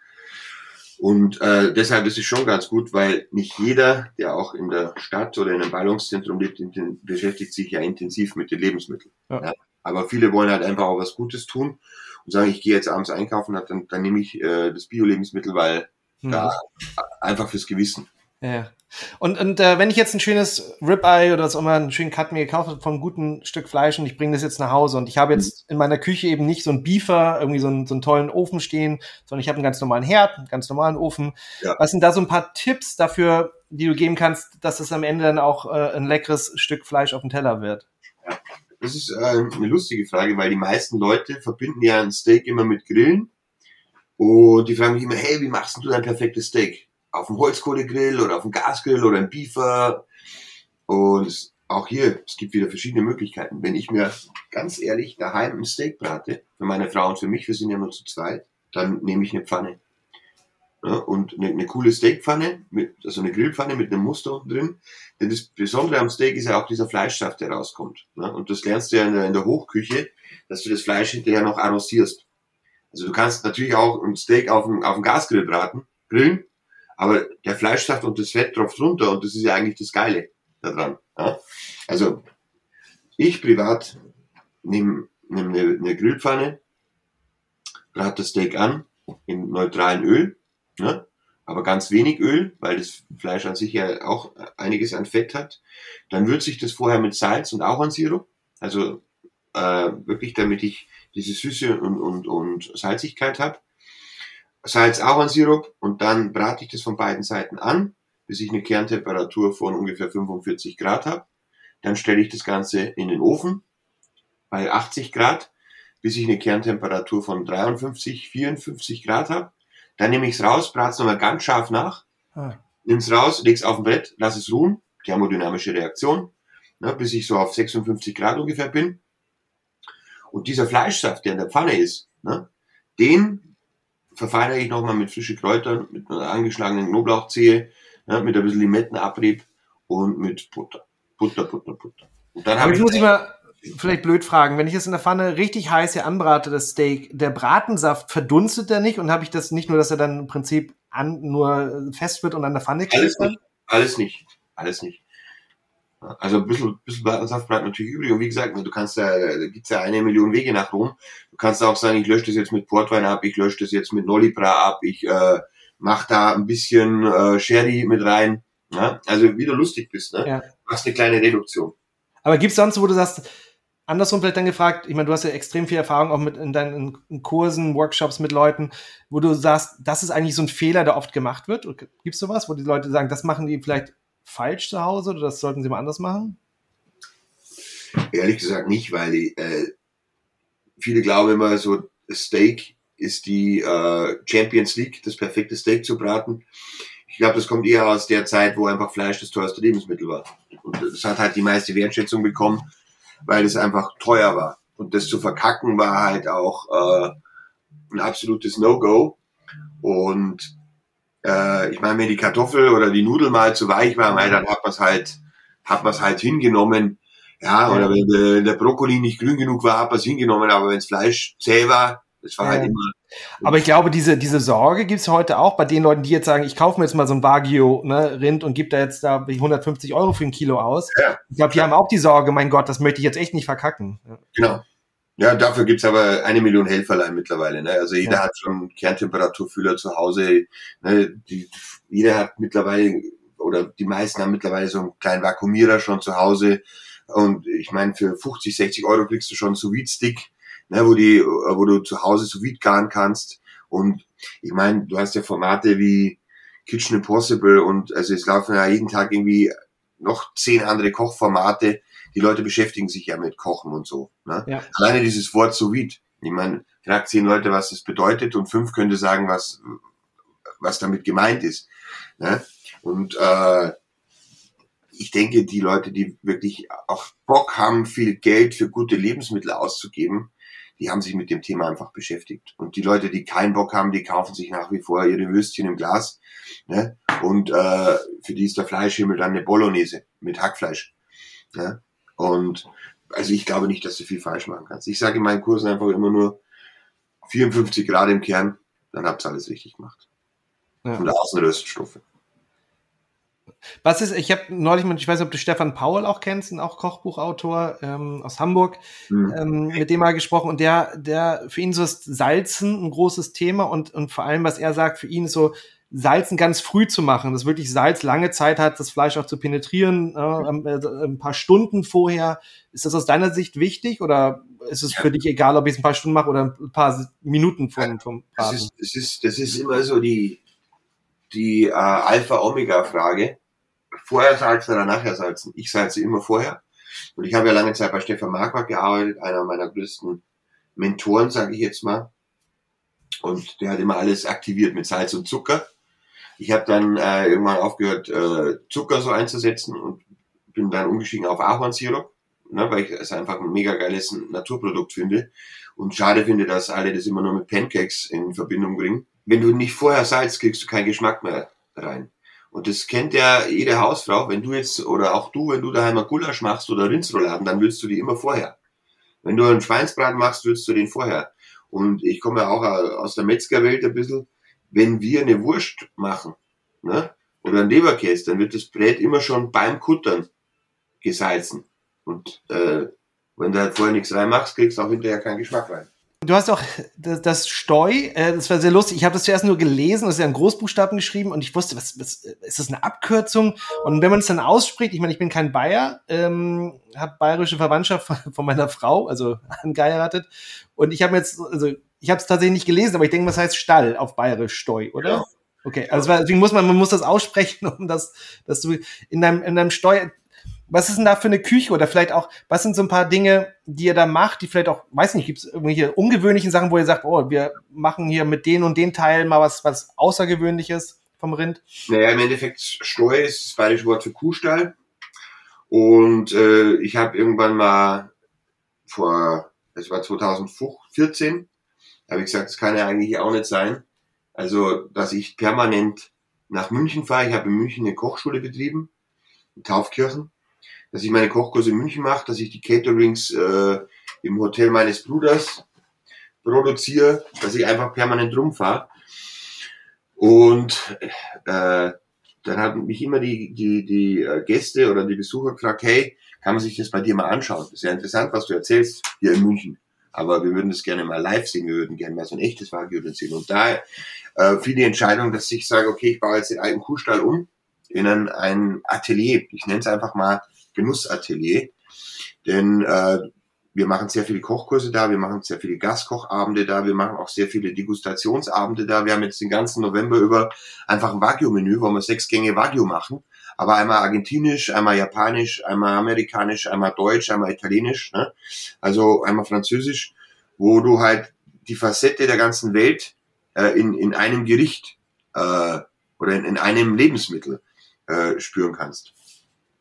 Und äh, deshalb ist es schon ganz gut, weil nicht jeder, der auch in der Stadt oder in einem Ballungszentrum lebt, beschäftigt sich ja intensiv mit den Lebensmitteln. Ja. Ja. Aber viele wollen halt einfach auch was Gutes tun und sagen, ich gehe jetzt abends einkaufen, dann, dann nehme ich äh, das Bio-Lebensmittel, weil hm. da einfach fürs Gewissen. Ja. Und, und äh, wenn ich jetzt ein schönes Ribeye oder was auch immer, einen schönen Cut mir gekauft habe von einem guten Stück Fleisch und ich bringe das jetzt nach Hause und ich habe jetzt mhm. in meiner Küche eben nicht so einen Beefer, irgendwie so einen, so einen tollen Ofen stehen, sondern ich habe einen ganz normalen Herd, einen ganz normalen Ofen. Ja. Was sind da so ein paar Tipps dafür, die du geben kannst, dass es am Ende dann auch äh, ein leckeres Stück Fleisch auf dem Teller wird? Ja, das ist äh, eine lustige Frage, weil die meisten Leute verbinden ja ein Steak immer mit Grillen und die fragen mich immer, hey, wie machst du dein perfektes Steak? Auf dem Holzkohlegrill oder auf dem Gasgrill oder im Beefer. Und auch hier, es gibt wieder verschiedene Möglichkeiten. Wenn ich mir ganz ehrlich daheim ein Steak brate, für meine Frau und für mich, wir sind ja nur zu zweit, dann nehme ich eine Pfanne. Ja, und eine, eine, coole Steakpfanne, mit, also eine Grillpfanne mit einem Muster unten drin. Denn das Besondere am Steak ist ja auch dieser Fleischsaft, der rauskommt. Ja, und das lernst du ja in der, in der Hochküche, dass du das Fleisch hinterher noch arrosierst. Also du kannst natürlich auch ein Steak auf dem, auf dem Gasgrill braten, grillen, aber der Fleischsaft und das Fett tropft runter und das ist ja eigentlich das Geile daran. Ja? Also ich privat nehme nehm eine, eine Grillpfanne, brate das Steak an in neutralem Öl, ne? aber ganz wenig Öl, weil das Fleisch an sich ja auch einiges an Fett hat. Dann würze ich das vorher mit Salz und auch an Sirup. Also äh, wirklich, damit ich diese Süße und, und, und Salzigkeit habe. Salz-Ahornsirup und dann brate ich das von beiden Seiten an, bis ich eine Kerntemperatur von ungefähr 45 Grad habe. Dann stelle ich das Ganze in den Ofen bei 80 Grad, bis ich eine Kerntemperatur von 53, 54 Grad habe. Dann nehme ich es raus, brate es nochmal ganz scharf nach, ah. nimm es raus, leg es auf dem Brett, lass es ruhen, thermodynamische Reaktion, ne, bis ich so auf 56 Grad ungefähr bin. Und dieser Fleischsaft, der in der Pfanne ist, ne, den verfeinere ich nochmal mit frischen Kräutern, mit einer angeschlagenen Knoblauchzehe, ja, mit ein bisschen Limettenabrieb und mit Butter. Butter, Butter, Butter. Und dann habe ich. muss ich mal vielleicht blöd fragen, wenn ich es in der Pfanne richtig heiß hier anbrate, das Steak, der Bratensaft verdunstet der nicht und habe ich das nicht nur, dass er dann im Prinzip an, nur fest wird und an der Pfanne klebt? Alles nicht, alles nicht, alles nicht. Also ein bisschen, bisschen Saft bleibt natürlich übrig. Und wie gesagt, du kannst ja, da gibt's ja eine Million Wege nach Rom. Du kannst auch sagen, ich lösche das jetzt mit Portwein ab, ich lösche das jetzt mit Nolibra ab, ich äh, mach da ein bisschen äh, Sherry mit rein. Ja? Also wie du lustig bist, ne? Ja. Du hast eine kleine Reduktion. Aber gibt's sonst, wo du sagst, andersrum vielleicht dann gefragt, ich meine, du hast ja extrem viel Erfahrung auch mit in deinen Kursen, Workshops mit Leuten, wo du sagst, das ist eigentlich so ein Fehler, der oft gemacht wird. Gibt's sowas, wo die Leute sagen, das machen die vielleicht falsch zu Hause oder das sollten sie mal anders machen? Ehrlich gesagt nicht, weil äh, viele glauben immer so, Steak ist die äh, Champions League, das perfekte Steak zu braten. Ich glaube, das kommt eher aus der Zeit, wo einfach Fleisch das teuerste Lebensmittel war. Und das hat halt die meiste Wertschätzung bekommen, weil es einfach teuer war. Und das zu verkacken war halt auch äh, ein absolutes No-Go. Und äh, ich meine, wenn die Kartoffel oder die Nudel mal zu weich war, dann hat man es halt, hat man es halt hingenommen. Ja, oder wenn der, der Brokkoli nicht grün genug war, hat man es hingenommen, aber wenn das Fleisch zäh war, das war halt ja. immer. Aber ich glaube, diese, diese Sorge gibt's heute auch bei den Leuten, die jetzt sagen, ich kaufe mir jetzt mal so ein Wagyu ne, Rind und gebe da jetzt da 150 Euro für ein Kilo aus. Ja. Ich glaube, die haben auch die Sorge, mein Gott, das möchte ich jetzt echt nicht verkacken. Genau. Ja, dafür gibt's aber eine Million Helferlein mittlerweile. Ne? Also jeder ja. hat schon Kerntemperaturfühler zu Hause. Ne? Die, jeder hat mittlerweile, oder die meisten haben mittlerweile so einen kleinen Vakuumierer schon zu Hause. Und ich meine, für 50, 60 Euro kriegst du schon einen sous stick ne, wo, die, wo du zu Hause sous garen kannst. Und ich meine, du hast ja Formate wie Kitchen Impossible und also es laufen ja jeden Tag irgendwie noch zehn andere Kochformate die Leute beschäftigen sich ja mit Kochen und so. Ne? Ja. Alleine dieses Wort sous vide. Ich meine, fragt zehn Leute, was das bedeutet und fünf könnte sagen, was, was damit gemeint ist. Ne? Und äh, ich denke, die Leute, die wirklich auch Bock haben, viel Geld für gute Lebensmittel auszugeben, die haben sich mit dem Thema einfach beschäftigt. Und die Leute, die keinen Bock haben, die kaufen sich nach wie vor ihre Würstchen im Glas. Ne? Und äh, für die ist der Fleischhimmel dann eine Bolognese mit Hackfleisch. Ne? Und also ich glaube nicht, dass du viel falsch machen kannst. Ich sage in meinen Kursen einfach immer nur 54 Grad im Kern, dann habt ihr alles richtig gemacht. Ja. Und Außenröststoffe. Was ist, ich habe neulich mal, ich weiß nicht, ob du Stefan Paul auch kennst, ein auch Kochbuchautor ähm, aus Hamburg, mhm. ähm, mit dem mal gesprochen und der, der, für ihn so ist Salzen ein großes Thema und, und vor allem, was er sagt, für ihn ist so, Salzen ganz früh zu machen, dass wirklich Salz lange Zeit hat, das Fleisch auch zu penetrieren, äh, ein paar Stunden vorher. Ist das aus deiner Sicht wichtig oder ist es für dich egal, ob ich es ein paar Stunden mache oder ein paar Minuten vom, vom Braten? Das ist, das ist, das ist immer so die, die äh, Alpha-Omega-Frage. Vorher salzen oder nachher salzen? Ich salze immer vorher. Und ich habe ja lange Zeit bei Stefan Marquardt gearbeitet, einer meiner größten Mentoren, sage ich jetzt mal. Und der hat immer alles aktiviert mit Salz und Zucker. Ich habe dann äh, irgendwann aufgehört, äh, Zucker so einzusetzen und bin dann umgestiegen auf Ahornsirup, ne, weil ich es einfach ein mega geiles Naturprodukt finde und schade finde, dass alle das immer nur mit Pancakes in Verbindung bringen. Wenn du nicht vorher salzt, kriegst du keinen Geschmack mehr rein. Und das kennt ja jede Hausfrau, wenn du jetzt, oder auch du, wenn du daheim ein Gulasch machst oder Rindsrouladen, dann willst du die immer vorher. Wenn du einen Schweinsbraten machst, willst du den vorher. Und ich komme ja auch aus der Metzgerwelt ein bisschen wenn wir eine Wurst machen, ne, oder ein Leberkäse, dann wird das Brät immer schon beim Kuttern gesalzen. Und äh, wenn du halt vorher nichts reinmachst, kriegst du auch hinterher keinen Geschmack rein. Du hast auch das, Steu, äh, das war sehr lustig. Ich habe das zuerst nur gelesen, das ist ja in Großbuchstaben geschrieben und ich wusste, was, was ist das eine Abkürzung? Und wenn man es dann ausspricht, ich meine, ich bin kein Bayer, ähm, habe bayerische Verwandtschaft von meiner Frau, also angeheiratet. Und ich habe jetzt, also ich habe es tatsächlich nicht gelesen, aber ich denke, was heißt Stall auf bayerisch Steu, oder? Ja. Okay, also deswegen muss man, man muss das aussprechen, um das, dass du in deinem, in deinem Steu, was ist denn da für eine Küche oder vielleicht auch, was sind so ein paar Dinge, die ihr da macht, die vielleicht auch, weiß nicht, gibt es irgendwelche ungewöhnlichen Sachen, wo ihr sagt, oh, wir machen hier mit den und den Teilen mal was, was Außergewöhnliches vom Rind? Naja, im Endeffekt Steu ist das bayerische Wort für Kuhstall. Und äh, ich habe irgendwann mal vor, das war 2014, habe ich gesagt, das kann ja eigentlich auch nicht sein. Also, dass ich permanent nach München fahre. Ich habe in München eine Kochschule betrieben, in Taufkirchen dass ich meine Kochkurse in München mache, dass ich die Caterings äh, im Hotel meines Bruders produziere, dass ich einfach permanent rumfahre. Und äh, dann hat mich immer die, die, die äh, Gäste oder die Besucher gefragt, hey, kann man sich das bei dir mal anschauen? Das ist ja interessant, was du erzählst hier in München. Aber wir würden das gerne mal live sehen, wir würden gerne mal so ein echtes Wagyu sehen. Und da äh, fiel die Entscheidung, dass ich sage, okay, ich baue jetzt den alten Kuhstall um in ein, ein Atelier. Ich nenne es einfach mal Genussatelier. Denn äh, wir machen sehr viele Kochkurse da, wir machen sehr viele Gastkochabende da, wir machen auch sehr viele Degustationsabende da. Wir haben jetzt den ganzen November über einfach ein Wagyu-Menü, wo wir sechs Gänge Wagyu machen. Aber einmal argentinisch, einmal japanisch, einmal amerikanisch, einmal deutsch, einmal italienisch, ne? also einmal französisch, wo du halt die Facette der ganzen Welt äh, in, in einem Gericht äh, oder in, in einem Lebensmittel äh, spüren kannst.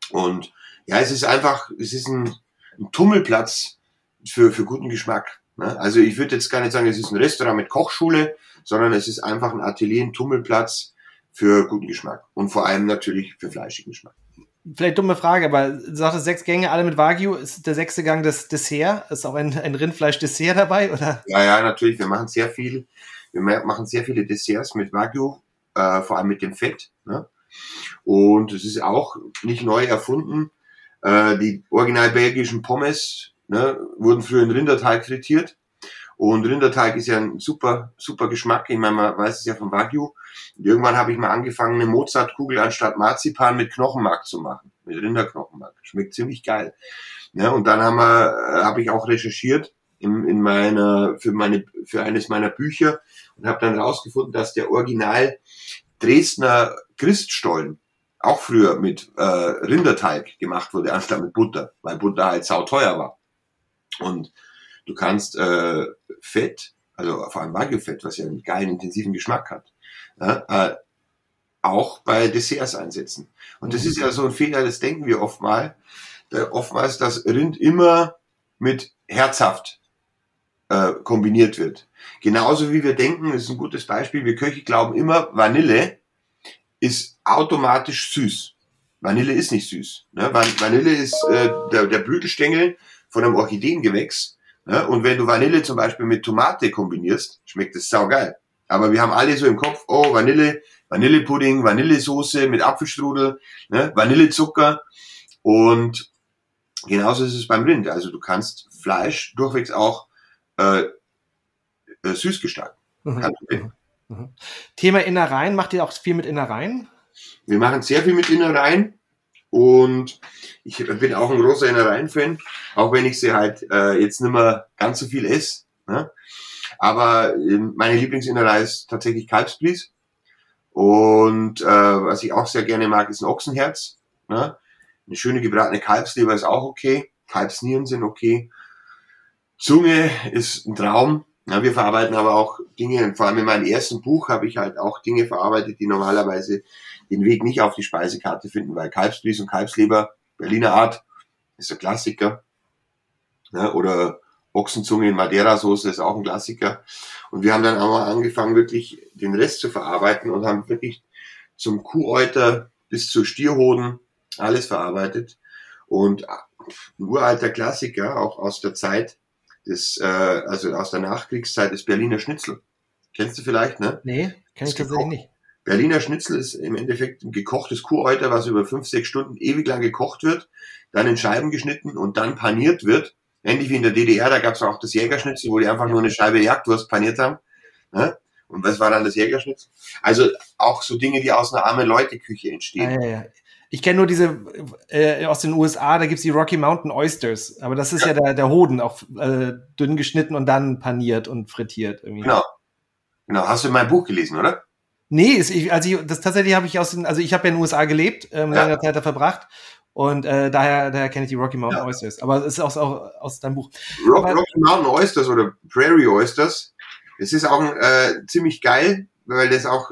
Und ja, es ist einfach, es ist ein, ein Tummelplatz für, für guten Geschmack. Ne? Also ich würde jetzt gar nicht sagen, es ist ein Restaurant mit Kochschule, sondern es ist einfach ein Atelier, ein Tummelplatz für guten Geschmack und vor allem natürlich für fleischigen Geschmack. Vielleicht dumme Frage, aber du sagtest sechs Gänge, alle mit Wagyu. Ist der sechste Gang das Dessert? Ist auch ein, ein Rindfleisch-Dessert dabei, oder? Ja, ja, natürlich. Wir machen sehr viel. Wir machen sehr viele Desserts mit Wagyu, äh, vor allem mit dem Fett. Ne? Und es ist auch nicht neu erfunden. Äh, die original belgischen Pommes ne, wurden früher in Rinderteig frittiert. Und Rinderteig ist ja ein super, super Geschmack. Ich meine, man weiß es ja von Wagyu. Und irgendwann habe ich mal angefangen, eine Mozartkugel anstatt Marzipan mit Knochenmark zu machen. Mit Rinderknochenmark. Schmeckt ziemlich geil. Ja, und dann haben wir, äh, habe ich auch recherchiert in, in meiner, für meine, für eines meiner Bücher und habe dann herausgefunden, dass der Original Dresdner Christstollen auch früher mit äh, Rinderteig gemacht wurde, anstatt mit Butter, weil Butter halt sauteuer war. Und du kannst äh, Fett, also vor allem Wagyu-Fett, was ja einen geilen, intensiven Geschmack hat, äh, auch bei Desserts einsetzen. Und das mhm. ist ja so ein Fehler, das denken wir oft mal. Äh, oftmals, dass Rind immer mit herzhaft äh, kombiniert wird. Genauso wie wir denken, das ist ein gutes Beispiel, wir Köche glauben immer, Vanille ist automatisch süß. Vanille ist nicht süß. Ne? Vanille ist äh, der, der Blütenstängel von einem Orchideengewächs. Ne? Und wenn du Vanille zum Beispiel mit Tomate kombinierst, schmeckt es saugeil. Aber wir haben alle so im Kopf, oh, Vanille, Vanillepudding, Vanillesoße mit Apfelstrudel, ne? Vanillezucker. Und genauso ist es beim Rind. Also du kannst Fleisch durchwegs auch äh, äh, süß gestalten. Mhm. Mhm. mhm. Thema Innereien, macht ihr auch viel mit Innereien? Wir machen sehr viel mit Innereien. Und ich bin auch ein großer Innereien-Fan, auch wenn ich sie halt äh, jetzt nicht mehr ganz so viel esse. Ne? Aber äh, meine Lieblingsinnerei ist tatsächlich Kalbsblies. Und äh, was ich auch sehr gerne mag, ist ein Ochsenherz. Ne? Eine schöne gebratene Kalbsleber ist auch okay. Kalbsnieren sind okay. Zunge ist ein Traum. Ja, wir verarbeiten aber auch Dinge, vor allem in meinem ersten Buch habe ich halt auch Dinge verarbeitet, die normalerweise den Weg nicht auf die Speisekarte finden, weil Kalbsblies und Kalbsleber, Berliner Art, ist ein Klassiker. Ja, oder Ochsenzunge in Madeira-Soße ist auch ein Klassiker. Und wir haben dann auch mal angefangen, wirklich den Rest zu verarbeiten und haben wirklich zum Kuhäuter bis zu Stierhoden alles verarbeitet. Und ein uralter Klassiker, auch aus der Zeit des, äh, also aus der Nachkriegszeit, des Berliner Schnitzel. Kennst du vielleicht, ne? Nee, kenn ich tatsächlich nicht. Berliner Schnitzel ist im Endeffekt ein gekochtes Kuhäuter, was über fünf, sechs Stunden ewig lang gekocht wird, dann in Scheiben geschnitten und dann paniert wird. Ähnlich wie in der DDR, da gab es auch das Jägerschnitzel, wo die einfach nur eine Scheibe Jagdwurst paniert haben. Ne? Und was war dann das Jägerschnitzel? Also auch so Dinge, die aus einer armen Leute-Küche entstehen. Ah, ja, ja. Ich kenne nur diese äh, aus den USA, da gibt's die Rocky Mountain Oysters, aber das ist ja, ja der, der Hoden, auch äh, dünn geschnitten und dann paniert und frittiert. Irgendwie. Genau. Genau. Hast du mein Buch gelesen, oder? Nee, ist, ich, also ich, das tatsächlich habe ich aus den, also ich habe ja in den USA gelebt, ähm, ja. lange Zeit da verbracht und äh, daher, daher kenne ich die Rocky Mountain ja. Oysters. Aber es ist auch, auch aus deinem Buch. Rock, Aber, Rocky Mountain Oysters oder Prairie Oysters, es ist auch äh, ziemlich geil, weil das auch,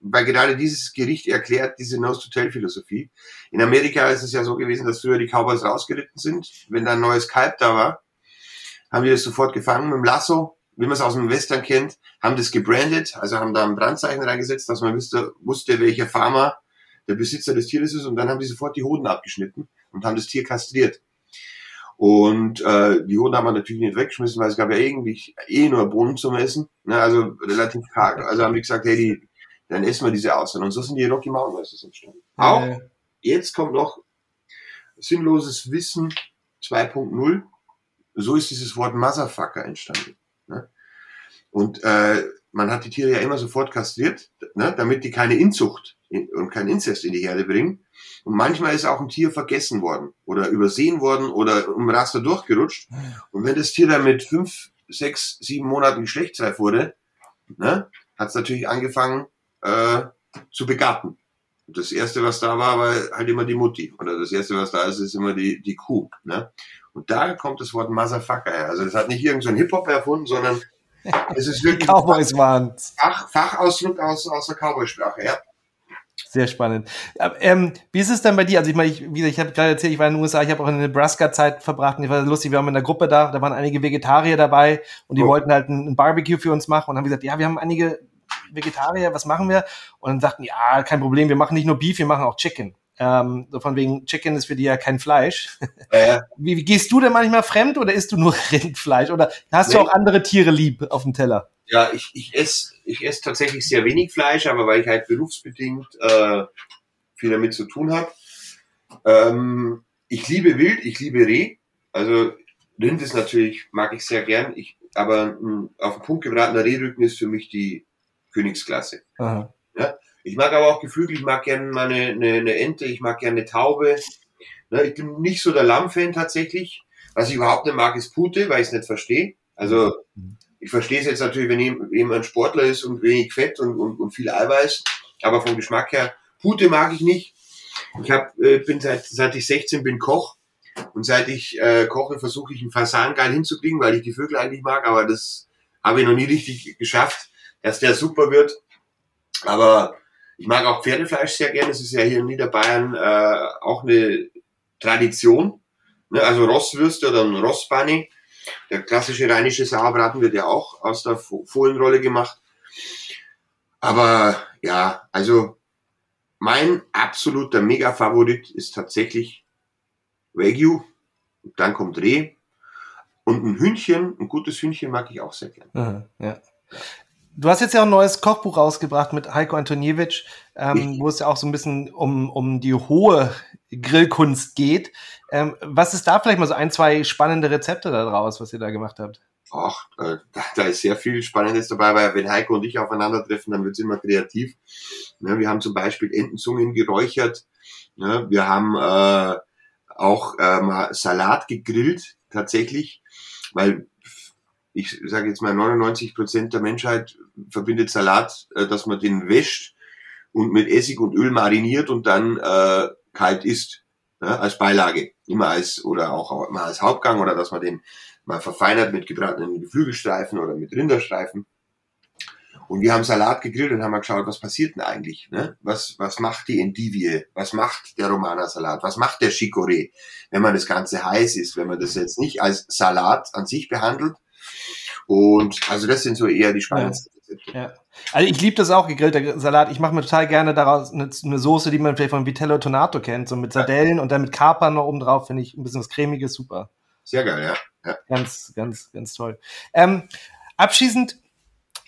weil gerade dieses Gericht erklärt diese Nose-to-Tail-Philosophie. In Amerika ist es ja so gewesen, dass früher die Cowboys rausgeritten sind. Wenn da ein neues Kalb da war, haben die das sofort gefangen mit dem Lasso wie man es aus dem Western kennt, haben das gebrandet, also haben da ein Brandzeichen reingesetzt, dass man wusste, wusste, welcher Farmer der Besitzer des Tieres ist und dann haben die sofort die Hoden abgeschnitten und haben das Tier kastriert. Und äh, die Hoden haben wir natürlich nicht weggeschmissen, weil es gab ja irgendwie eh nur Bohnen zum Essen, ne, also relativ karg. Also haben die gesagt, hey, die, dann essen wir diese aus. Und so sind die Rocky Mountain Races entstanden. Auch jetzt kommt noch sinnloses Wissen 2.0. So ist dieses Wort Motherfucker entstanden. Ne? Und äh, man hat die Tiere ja immer sofort kastriert, ne, damit die keine Inzucht und kein Inzest in die Herde bringen. Und manchmal ist auch ein Tier vergessen worden oder übersehen worden oder im Raster durchgerutscht. Und wenn das Tier dann mit fünf, sechs, sieben Monaten geschlechtsreif wurde, ne, hat es natürlich angefangen äh, zu begatten. Das erste, was da war, war halt immer die Mutti. Oder das erste, was da ist, ist immer die, die Kuh. Ne? Und da kommt das Wort Motherfucker her. Also das hat nicht irgendein so Hip-Hop erfunden, sondern es ist wirklich Cowboys waren Fach, Fachausdruck aus, aus der Cowboy-Sprache, ja. Sehr spannend. Ähm, wie ist es denn bei dir? Also ich meine, ich, wie ich habe gerade erzählt, ich war in den USA, ich habe auch in Nebraska Zeit verbracht und ich war lustig, wir haben in der Gruppe da, da waren einige Vegetarier dabei und die oh. wollten halt ein, ein, Barbecue für uns machen und haben gesagt, ja, wir haben einige Vegetarier, was machen wir? Und dann sagten, ja, kein Problem, wir machen nicht nur Beef, wir machen auch Chicken. Ähm, so von wegen, Chicken ist für die ja kein Fleisch. Ja, Wie, wie, gehst du denn manchmal fremd oder isst du nur Rindfleisch? Oder hast nee. du auch andere Tiere lieb auf dem Teller? Ja, ich, ich esse ich ess tatsächlich sehr wenig Fleisch, aber weil ich halt berufsbedingt äh, viel damit zu tun habe. Ähm, ich liebe Wild, ich liebe Reh. Also Rind ist natürlich, mag ich sehr gern. Ich, aber mh, auf den Punkt gebratener Rehrücken ist für mich die Königsklasse. Aha. Ja? Ich mag aber auch Geflügel, ich mag gerne mal eine, eine, eine Ente, ich mag gerne eine Taube. Ne, ich bin nicht so der Lammfan tatsächlich. Was ich überhaupt nicht mag, ist Pute, weil ich es nicht verstehe. Also ich verstehe es jetzt natürlich, wenn jemand Sportler ist und wenig Fett und, und, und viel Eiweiß, aber vom Geschmack her, Pute mag ich nicht. Ich hab, äh, bin seit, seit ich 16 bin Koch und seit ich äh, koche, versuche ich einen Fasan geil hinzukriegen, weil ich die Vögel eigentlich mag, aber das habe ich noch nie richtig geschafft, dass der super wird. Aber ich mag auch Pferdefleisch sehr gerne. Es ist ja hier in Niederbayern äh, auch eine Tradition. Ne? Also Rosswürste oder ein Rossbunny. Der klassische rheinische Sauerbraten wird ja auch aus der Fohlenrolle gemacht. Aber ja, also mein absoluter Mega-Favorit ist tatsächlich Wagyu. Und dann kommt Reh. Und ein Hühnchen, ein gutes Hühnchen mag ich auch sehr gerne. ja. Du hast jetzt ja auch ein neues Kochbuch rausgebracht mit Heiko Antoniewicz, ähm, wo es ja auch so ein bisschen um, um die hohe Grillkunst geht. Ähm, was ist da vielleicht mal so ein, zwei spannende Rezepte da draus, was ihr da gemacht habt? Ach, äh, da ist sehr viel Spannendes dabei, weil wenn Heiko und ich aufeinandertreffen, dann wird es immer kreativ. Ja, wir haben zum Beispiel Entenzungen geräuchert. Ja, wir haben äh, auch äh, mal Salat gegrillt, tatsächlich, weil ich sage jetzt mal 99 Prozent der Menschheit verbindet Salat, äh, dass man den wäscht und mit Essig und Öl mariniert und dann äh, kalt isst ja, als Beilage, immer als oder auch mal als Hauptgang oder dass man den mal verfeinert mit gebratenen Geflügelstreifen oder mit Rinderstreifen. Und wir haben Salat gegrillt und haben mal geschaut, was passiert denn eigentlich? Ne? Was, was macht die Endivie? Was macht der Romana-Salat? Was macht der Chicorée? Wenn man das Ganze heiß ist, wenn man das jetzt nicht als Salat an sich behandelt, und also das sind so eher die spannendsten Rezepte. Ja. Also ich liebe das auch, gegrillter Salat. Ich mache mir total gerne daraus eine, eine, Soße, die man vielleicht von Vitello Tonato kennt, so mit Sardellen ja. und dann mit Kapern noch oben drauf, finde ich ein bisschen was cremiges, super. Sehr geil, ja. ja. Ganz, ganz, ganz toll. Ähm, abschließend,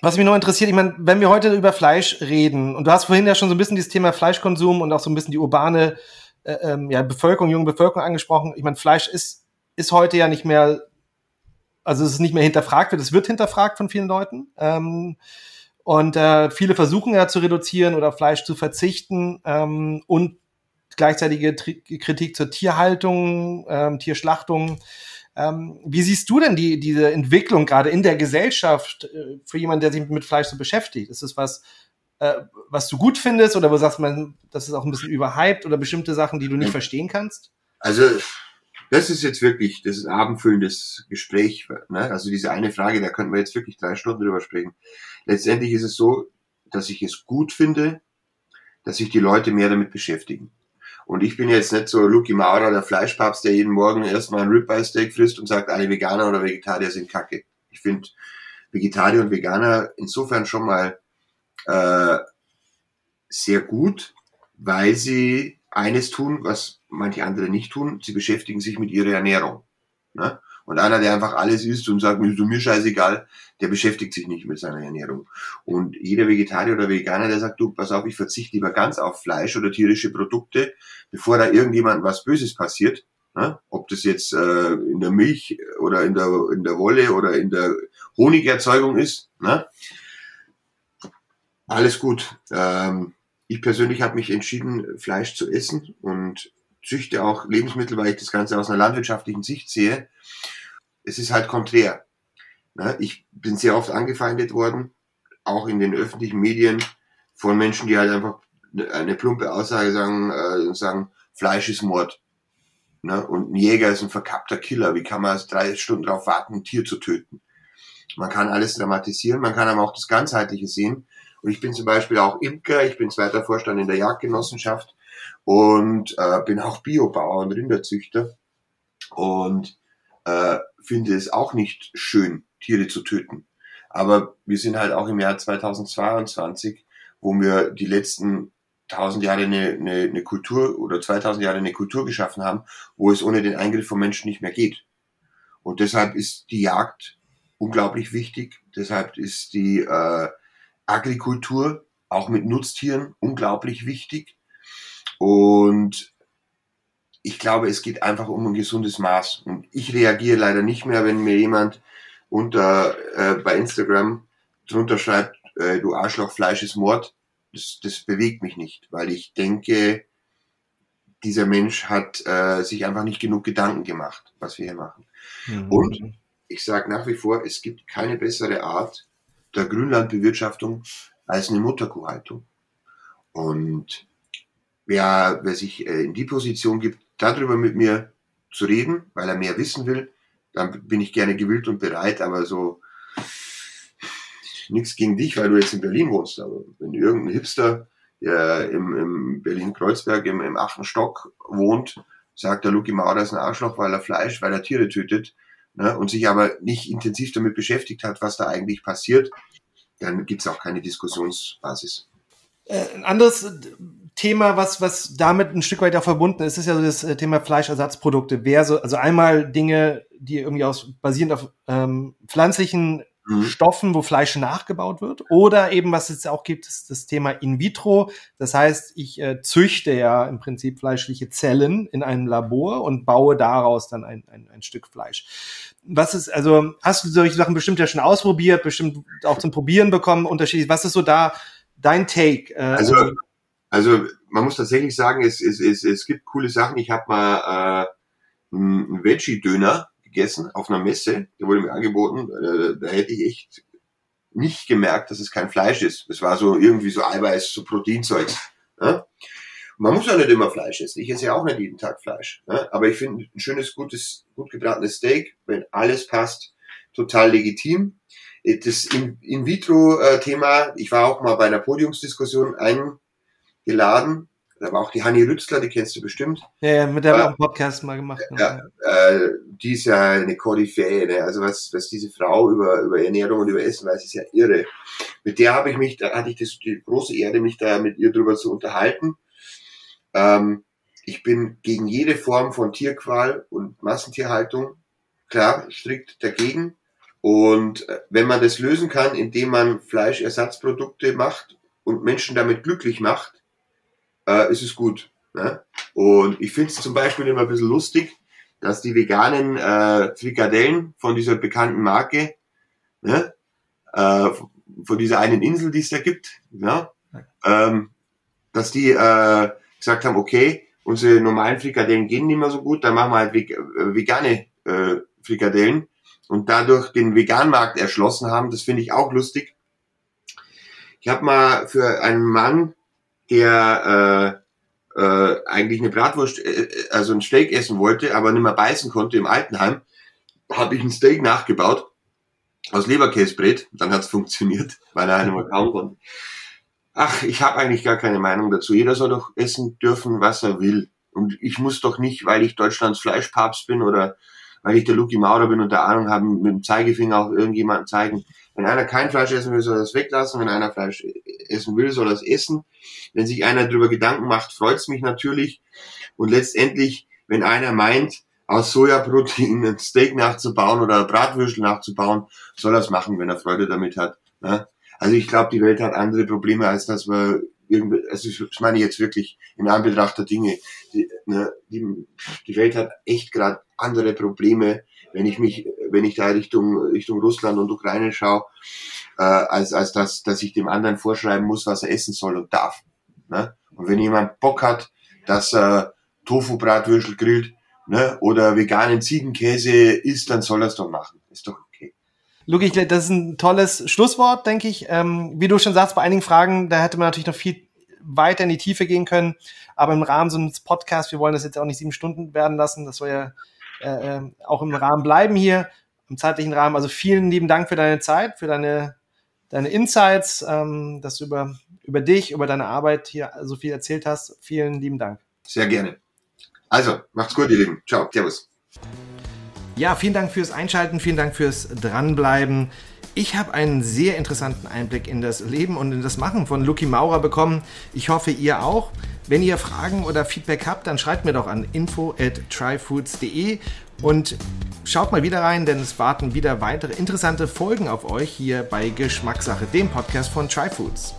was mich noch interessiert, ich meine, wenn wir heute über Fleisch reden, und du hast vorhin ja schon so ein bisschen dieses Thema Fleischkonsum und auch so ein bisschen die urbane äh, ähm, ja, Bevölkerung, junge Bevölkerung angesprochen. Ich meine, Fleisch ist, ist heute ja nicht mehr also es ist nicht mehr hinterfragt wird, es wird hinterfragt von vielen Leuten. Ähm, und äh, viele versuchen ja zu reduzieren oder Fleisch zu verzichten ähm, und gleichzeitige Tri Kritik zur Tierhaltung, ähm, Tierschlachtung. Ähm, wie siehst du denn die, diese Entwicklung gerade in der Gesellschaft äh, für jemanden, der sich mit Fleisch so beschäftigt? Ist es was, äh, was du gut findest oder wo sagst man, das ist auch ein bisschen überhyped oder bestimmte Sachen, die du nicht verstehen kannst? Also das ist jetzt wirklich, das ist ein abendfüllendes Gespräch. Ne? Also diese eine Frage, da könnten wir jetzt wirklich drei Stunden drüber sprechen. Letztendlich ist es so, dass ich es gut finde, dass sich die Leute mehr damit beschäftigen. Und ich bin jetzt nicht so Lucky Maurer, der Fleischpapst, der jeden Morgen erstmal ein Ribeye Steak frisst und sagt, alle Veganer oder Vegetarier sind kacke. Ich finde Vegetarier und Veganer insofern schon mal äh, sehr gut, weil sie eines tun, was manche andere nicht tun, sie beschäftigen sich mit ihrer Ernährung. Ne? Und einer, der einfach alles isst und sagt, mir ist mir scheißegal, der beschäftigt sich nicht mit seiner Ernährung. Und jeder Vegetarier oder Veganer, der sagt, du, pass auf, ich verzichte lieber ganz auf Fleisch oder tierische Produkte, bevor da irgendjemandem was Böses passiert, ne? ob das jetzt äh, in der Milch oder in der, in der Wolle oder in der Honigerzeugung ist, ne? alles gut. Ähm, ich persönlich habe mich entschieden, Fleisch zu essen und züchte auch Lebensmittel, weil ich das Ganze aus einer landwirtschaftlichen Sicht sehe. Es ist halt konträr. Ne? Ich bin sehr oft angefeindet worden, auch in den öffentlichen Medien, von Menschen, die halt einfach eine plumpe Aussage sagen, äh, sagen Fleisch ist Mord. Ne? Und ein Jäger ist ein verkappter Killer. Wie kann man drei Stunden darauf warten, ein Tier zu töten? Man kann alles dramatisieren, man kann aber auch das Ganzheitliche sehen. Und ich bin zum Beispiel auch Imker, ich bin zweiter Vorstand in der Jagdgenossenschaft und äh, bin auch Biobauer und Rinderzüchter und äh, finde es auch nicht schön, Tiere zu töten. Aber wir sind halt auch im Jahr 2022, wo wir die letzten 1000 Jahre eine, eine, eine Kultur oder 2000 Jahre eine Kultur geschaffen haben, wo es ohne den Eingriff von Menschen nicht mehr geht. Und deshalb ist die Jagd unglaublich wichtig. Deshalb ist die äh, Agrikultur auch mit Nutztieren unglaublich wichtig. Und ich glaube, es geht einfach um ein gesundes Maß. Und ich reagiere leider nicht mehr, wenn mir jemand unter äh, bei Instagram drunter schreibt, äh, du Arschloch, Fleisch ist Mord. Das, das bewegt mich nicht, weil ich denke, dieser Mensch hat äh, sich einfach nicht genug Gedanken gemacht, was wir hier machen. Mhm. Und ich sage nach wie vor, es gibt keine bessere Art der Grünlandbewirtschaftung als eine Mutterkuhhaltung. Und wer, wer sich äh, in die Position gibt, darüber mit mir zu reden, weil er mehr wissen will, dann bin ich gerne gewillt und bereit, aber so nichts gegen dich, weil du jetzt in Berlin wohnst. Aber wenn irgendein Hipster, der im, im Berlin-Kreuzberg im, im achten Stock wohnt, sagt der Luki Maurer ist ein Arschloch, weil er Fleisch, weil er Tiere tötet, ne, und sich aber nicht intensiv damit beschäftigt hat, was da eigentlich passiert, dann gibt's auch keine Diskussionsbasis. Äh, ein anderes Thema, was, was damit ein Stück weit auch verbunden ist, ist ja so das äh, Thema Fleischersatzprodukte. Wer so, also einmal Dinge, die irgendwie aus basierend auf ähm, pflanzlichen mhm. Stoffen, wo Fleisch nachgebaut wird, oder eben, was es auch gibt, ist das Thema In vitro. Das heißt, ich äh, züchte ja im Prinzip fleischliche Zellen in einem Labor und baue daraus dann ein, ein, ein Stück Fleisch. Was ist, also hast du solche Sachen bestimmt ja schon ausprobiert, bestimmt auch zum Probieren bekommen, unterschiedlich. Was ist so da dein Take? Äh, also, also man muss tatsächlich sagen, es, es, es, es gibt coole Sachen. Ich habe mal äh, einen Veggie-Döner gegessen auf einer Messe, der wurde mir angeboten. Äh, da hätte ich echt nicht gemerkt, dass es kein Fleisch ist. Es war so irgendwie so Eiweiß, so Proteinzeugs. Ja? Man muss ja nicht immer Fleisch essen. Ich esse ja auch nicht jeden Tag Fleisch. Ja? Aber ich finde ein schönes, gutes, gut gebratenes Steak, wenn alles passt, total legitim. Das In-vitro-Thema, ich war auch mal bei einer Podiumsdiskussion eingeladen. Da war auch die Hanni Rützler, die kennst du bestimmt. Ja, ja mit der haben wir auch einen Podcast mal gemacht. Ja, äh, die ist ja eine Koryphäe. Ne? Also was, was diese Frau über, über Ernährung und über Essen weiß, ist ja irre. Mit der habe ich mich, da hatte ich das, die große Erde, mich da mit ihr drüber zu unterhalten. Ähm, ich bin gegen jede Form von Tierqual und Massentierhaltung klar strikt dagegen. Und äh, wenn man das lösen kann, indem man Fleischersatzprodukte macht und Menschen damit glücklich macht, äh, ist es gut. Ne? Und ich finde es zum Beispiel immer ein bisschen lustig, dass die veganen äh, Frikadellen von dieser bekannten Marke, ne, äh, von dieser einen Insel, die es da gibt, ja, ähm, dass die äh, gesagt haben, okay, unsere normalen Frikadellen gehen nicht mehr so gut, dann machen wir halt äh, vegane äh, Frikadellen und dadurch den Veganmarkt erschlossen haben. Das finde ich auch lustig. Ich habe mal für einen Mann, der äh, äh, eigentlich eine Bratwurst, äh, also ein Steak essen wollte, aber nicht mehr beißen konnte im Altenheim, habe ich ein Steak nachgebaut aus Leberkäsebrät. Dann hat's funktioniert, weil er einmal kaum konnte. Ach, ich habe eigentlich gar keine Meinung dazu. Jeder soll doch essen dürfen, was er will. Und ich muss doch nicht, weil ich Deutschlands Fleischpapst bin oder weil ich der Lucky Maurer bin und der Ahnung haben, mit dem Zeigefinger auch irgendjemanden zeigen. Wenn einer kein Fleisch essen will, soll er es weglassen. Wenn einer Fleisch essen will, soll er es essen. Wenn sich einer darüber Gedanken macht, freut es mich natürlich. Und letztendlich, wenn einer meint, aus Sojaprotein ein Steak nachzubauen oder Bratwürstel nachzubauen, soll er es machen, wenn er Freude damit hat. Ne? Also ich glaube, die Welt hat andere Probleme, als dass wir irgendwie, also ich meine jetzt wirklich in Anbetracht der Dinge. Die, ne, die, die Welt hat echt gerade andere Probleme, wenn ich mich, wenn ich da Richtung Richtung Russland und Ukraine schaue, äh, als als dass dass ich dem anderen vorschreiben muss, was er essen soll und darf. Ne? Und wenn jemand Bock hat, dass er Tofu-Bratwürstel grillt ne, oder veganen Ziegenkäse isst, dann soll er es doch machen. Ist doch okay. Luki, das ist ein tolles Schlusswort, denke ich. Ähm, wie du schon sagst, bei einigen Fragen, da hätte man natürlich noch viel weiter in die Tiefe gehen können. Aber im Rahmen so eines Podcasts, wir wollen das jetzt auch nicht sieben Stunden werden lassen. Das soll ja äh, auch im Rahmen bleiben hier, im zeitlichen Rahmen. Also vielen lieben Dank für deine Zeit, für deine, deine Insights, ähm, dass du über, über dich, über deine Arbeit hier so viel erzählt hast. Vielen lieben Dank. Sehr gerne. Also, macht's gut, ihr Lieben. Ciao. Servus. Ja, vielen Dank fürs Einschalten, vielen Dank fürs Dranbleiben. Ich habe einen sehr interessanten Einblick in das Leben und in das Machen von Lucky Maurer bekommen. Ich hoffe, ihr auch. Wenn ihr Fragen oder Feedback habt, dann schreibt mir doch an info at tryfoods.de und schaut mal wieder rein, denn es warten wieder weitere interessante Folgen auf euch hier bei Geschmackssache, dem Podcast von Tryfoods.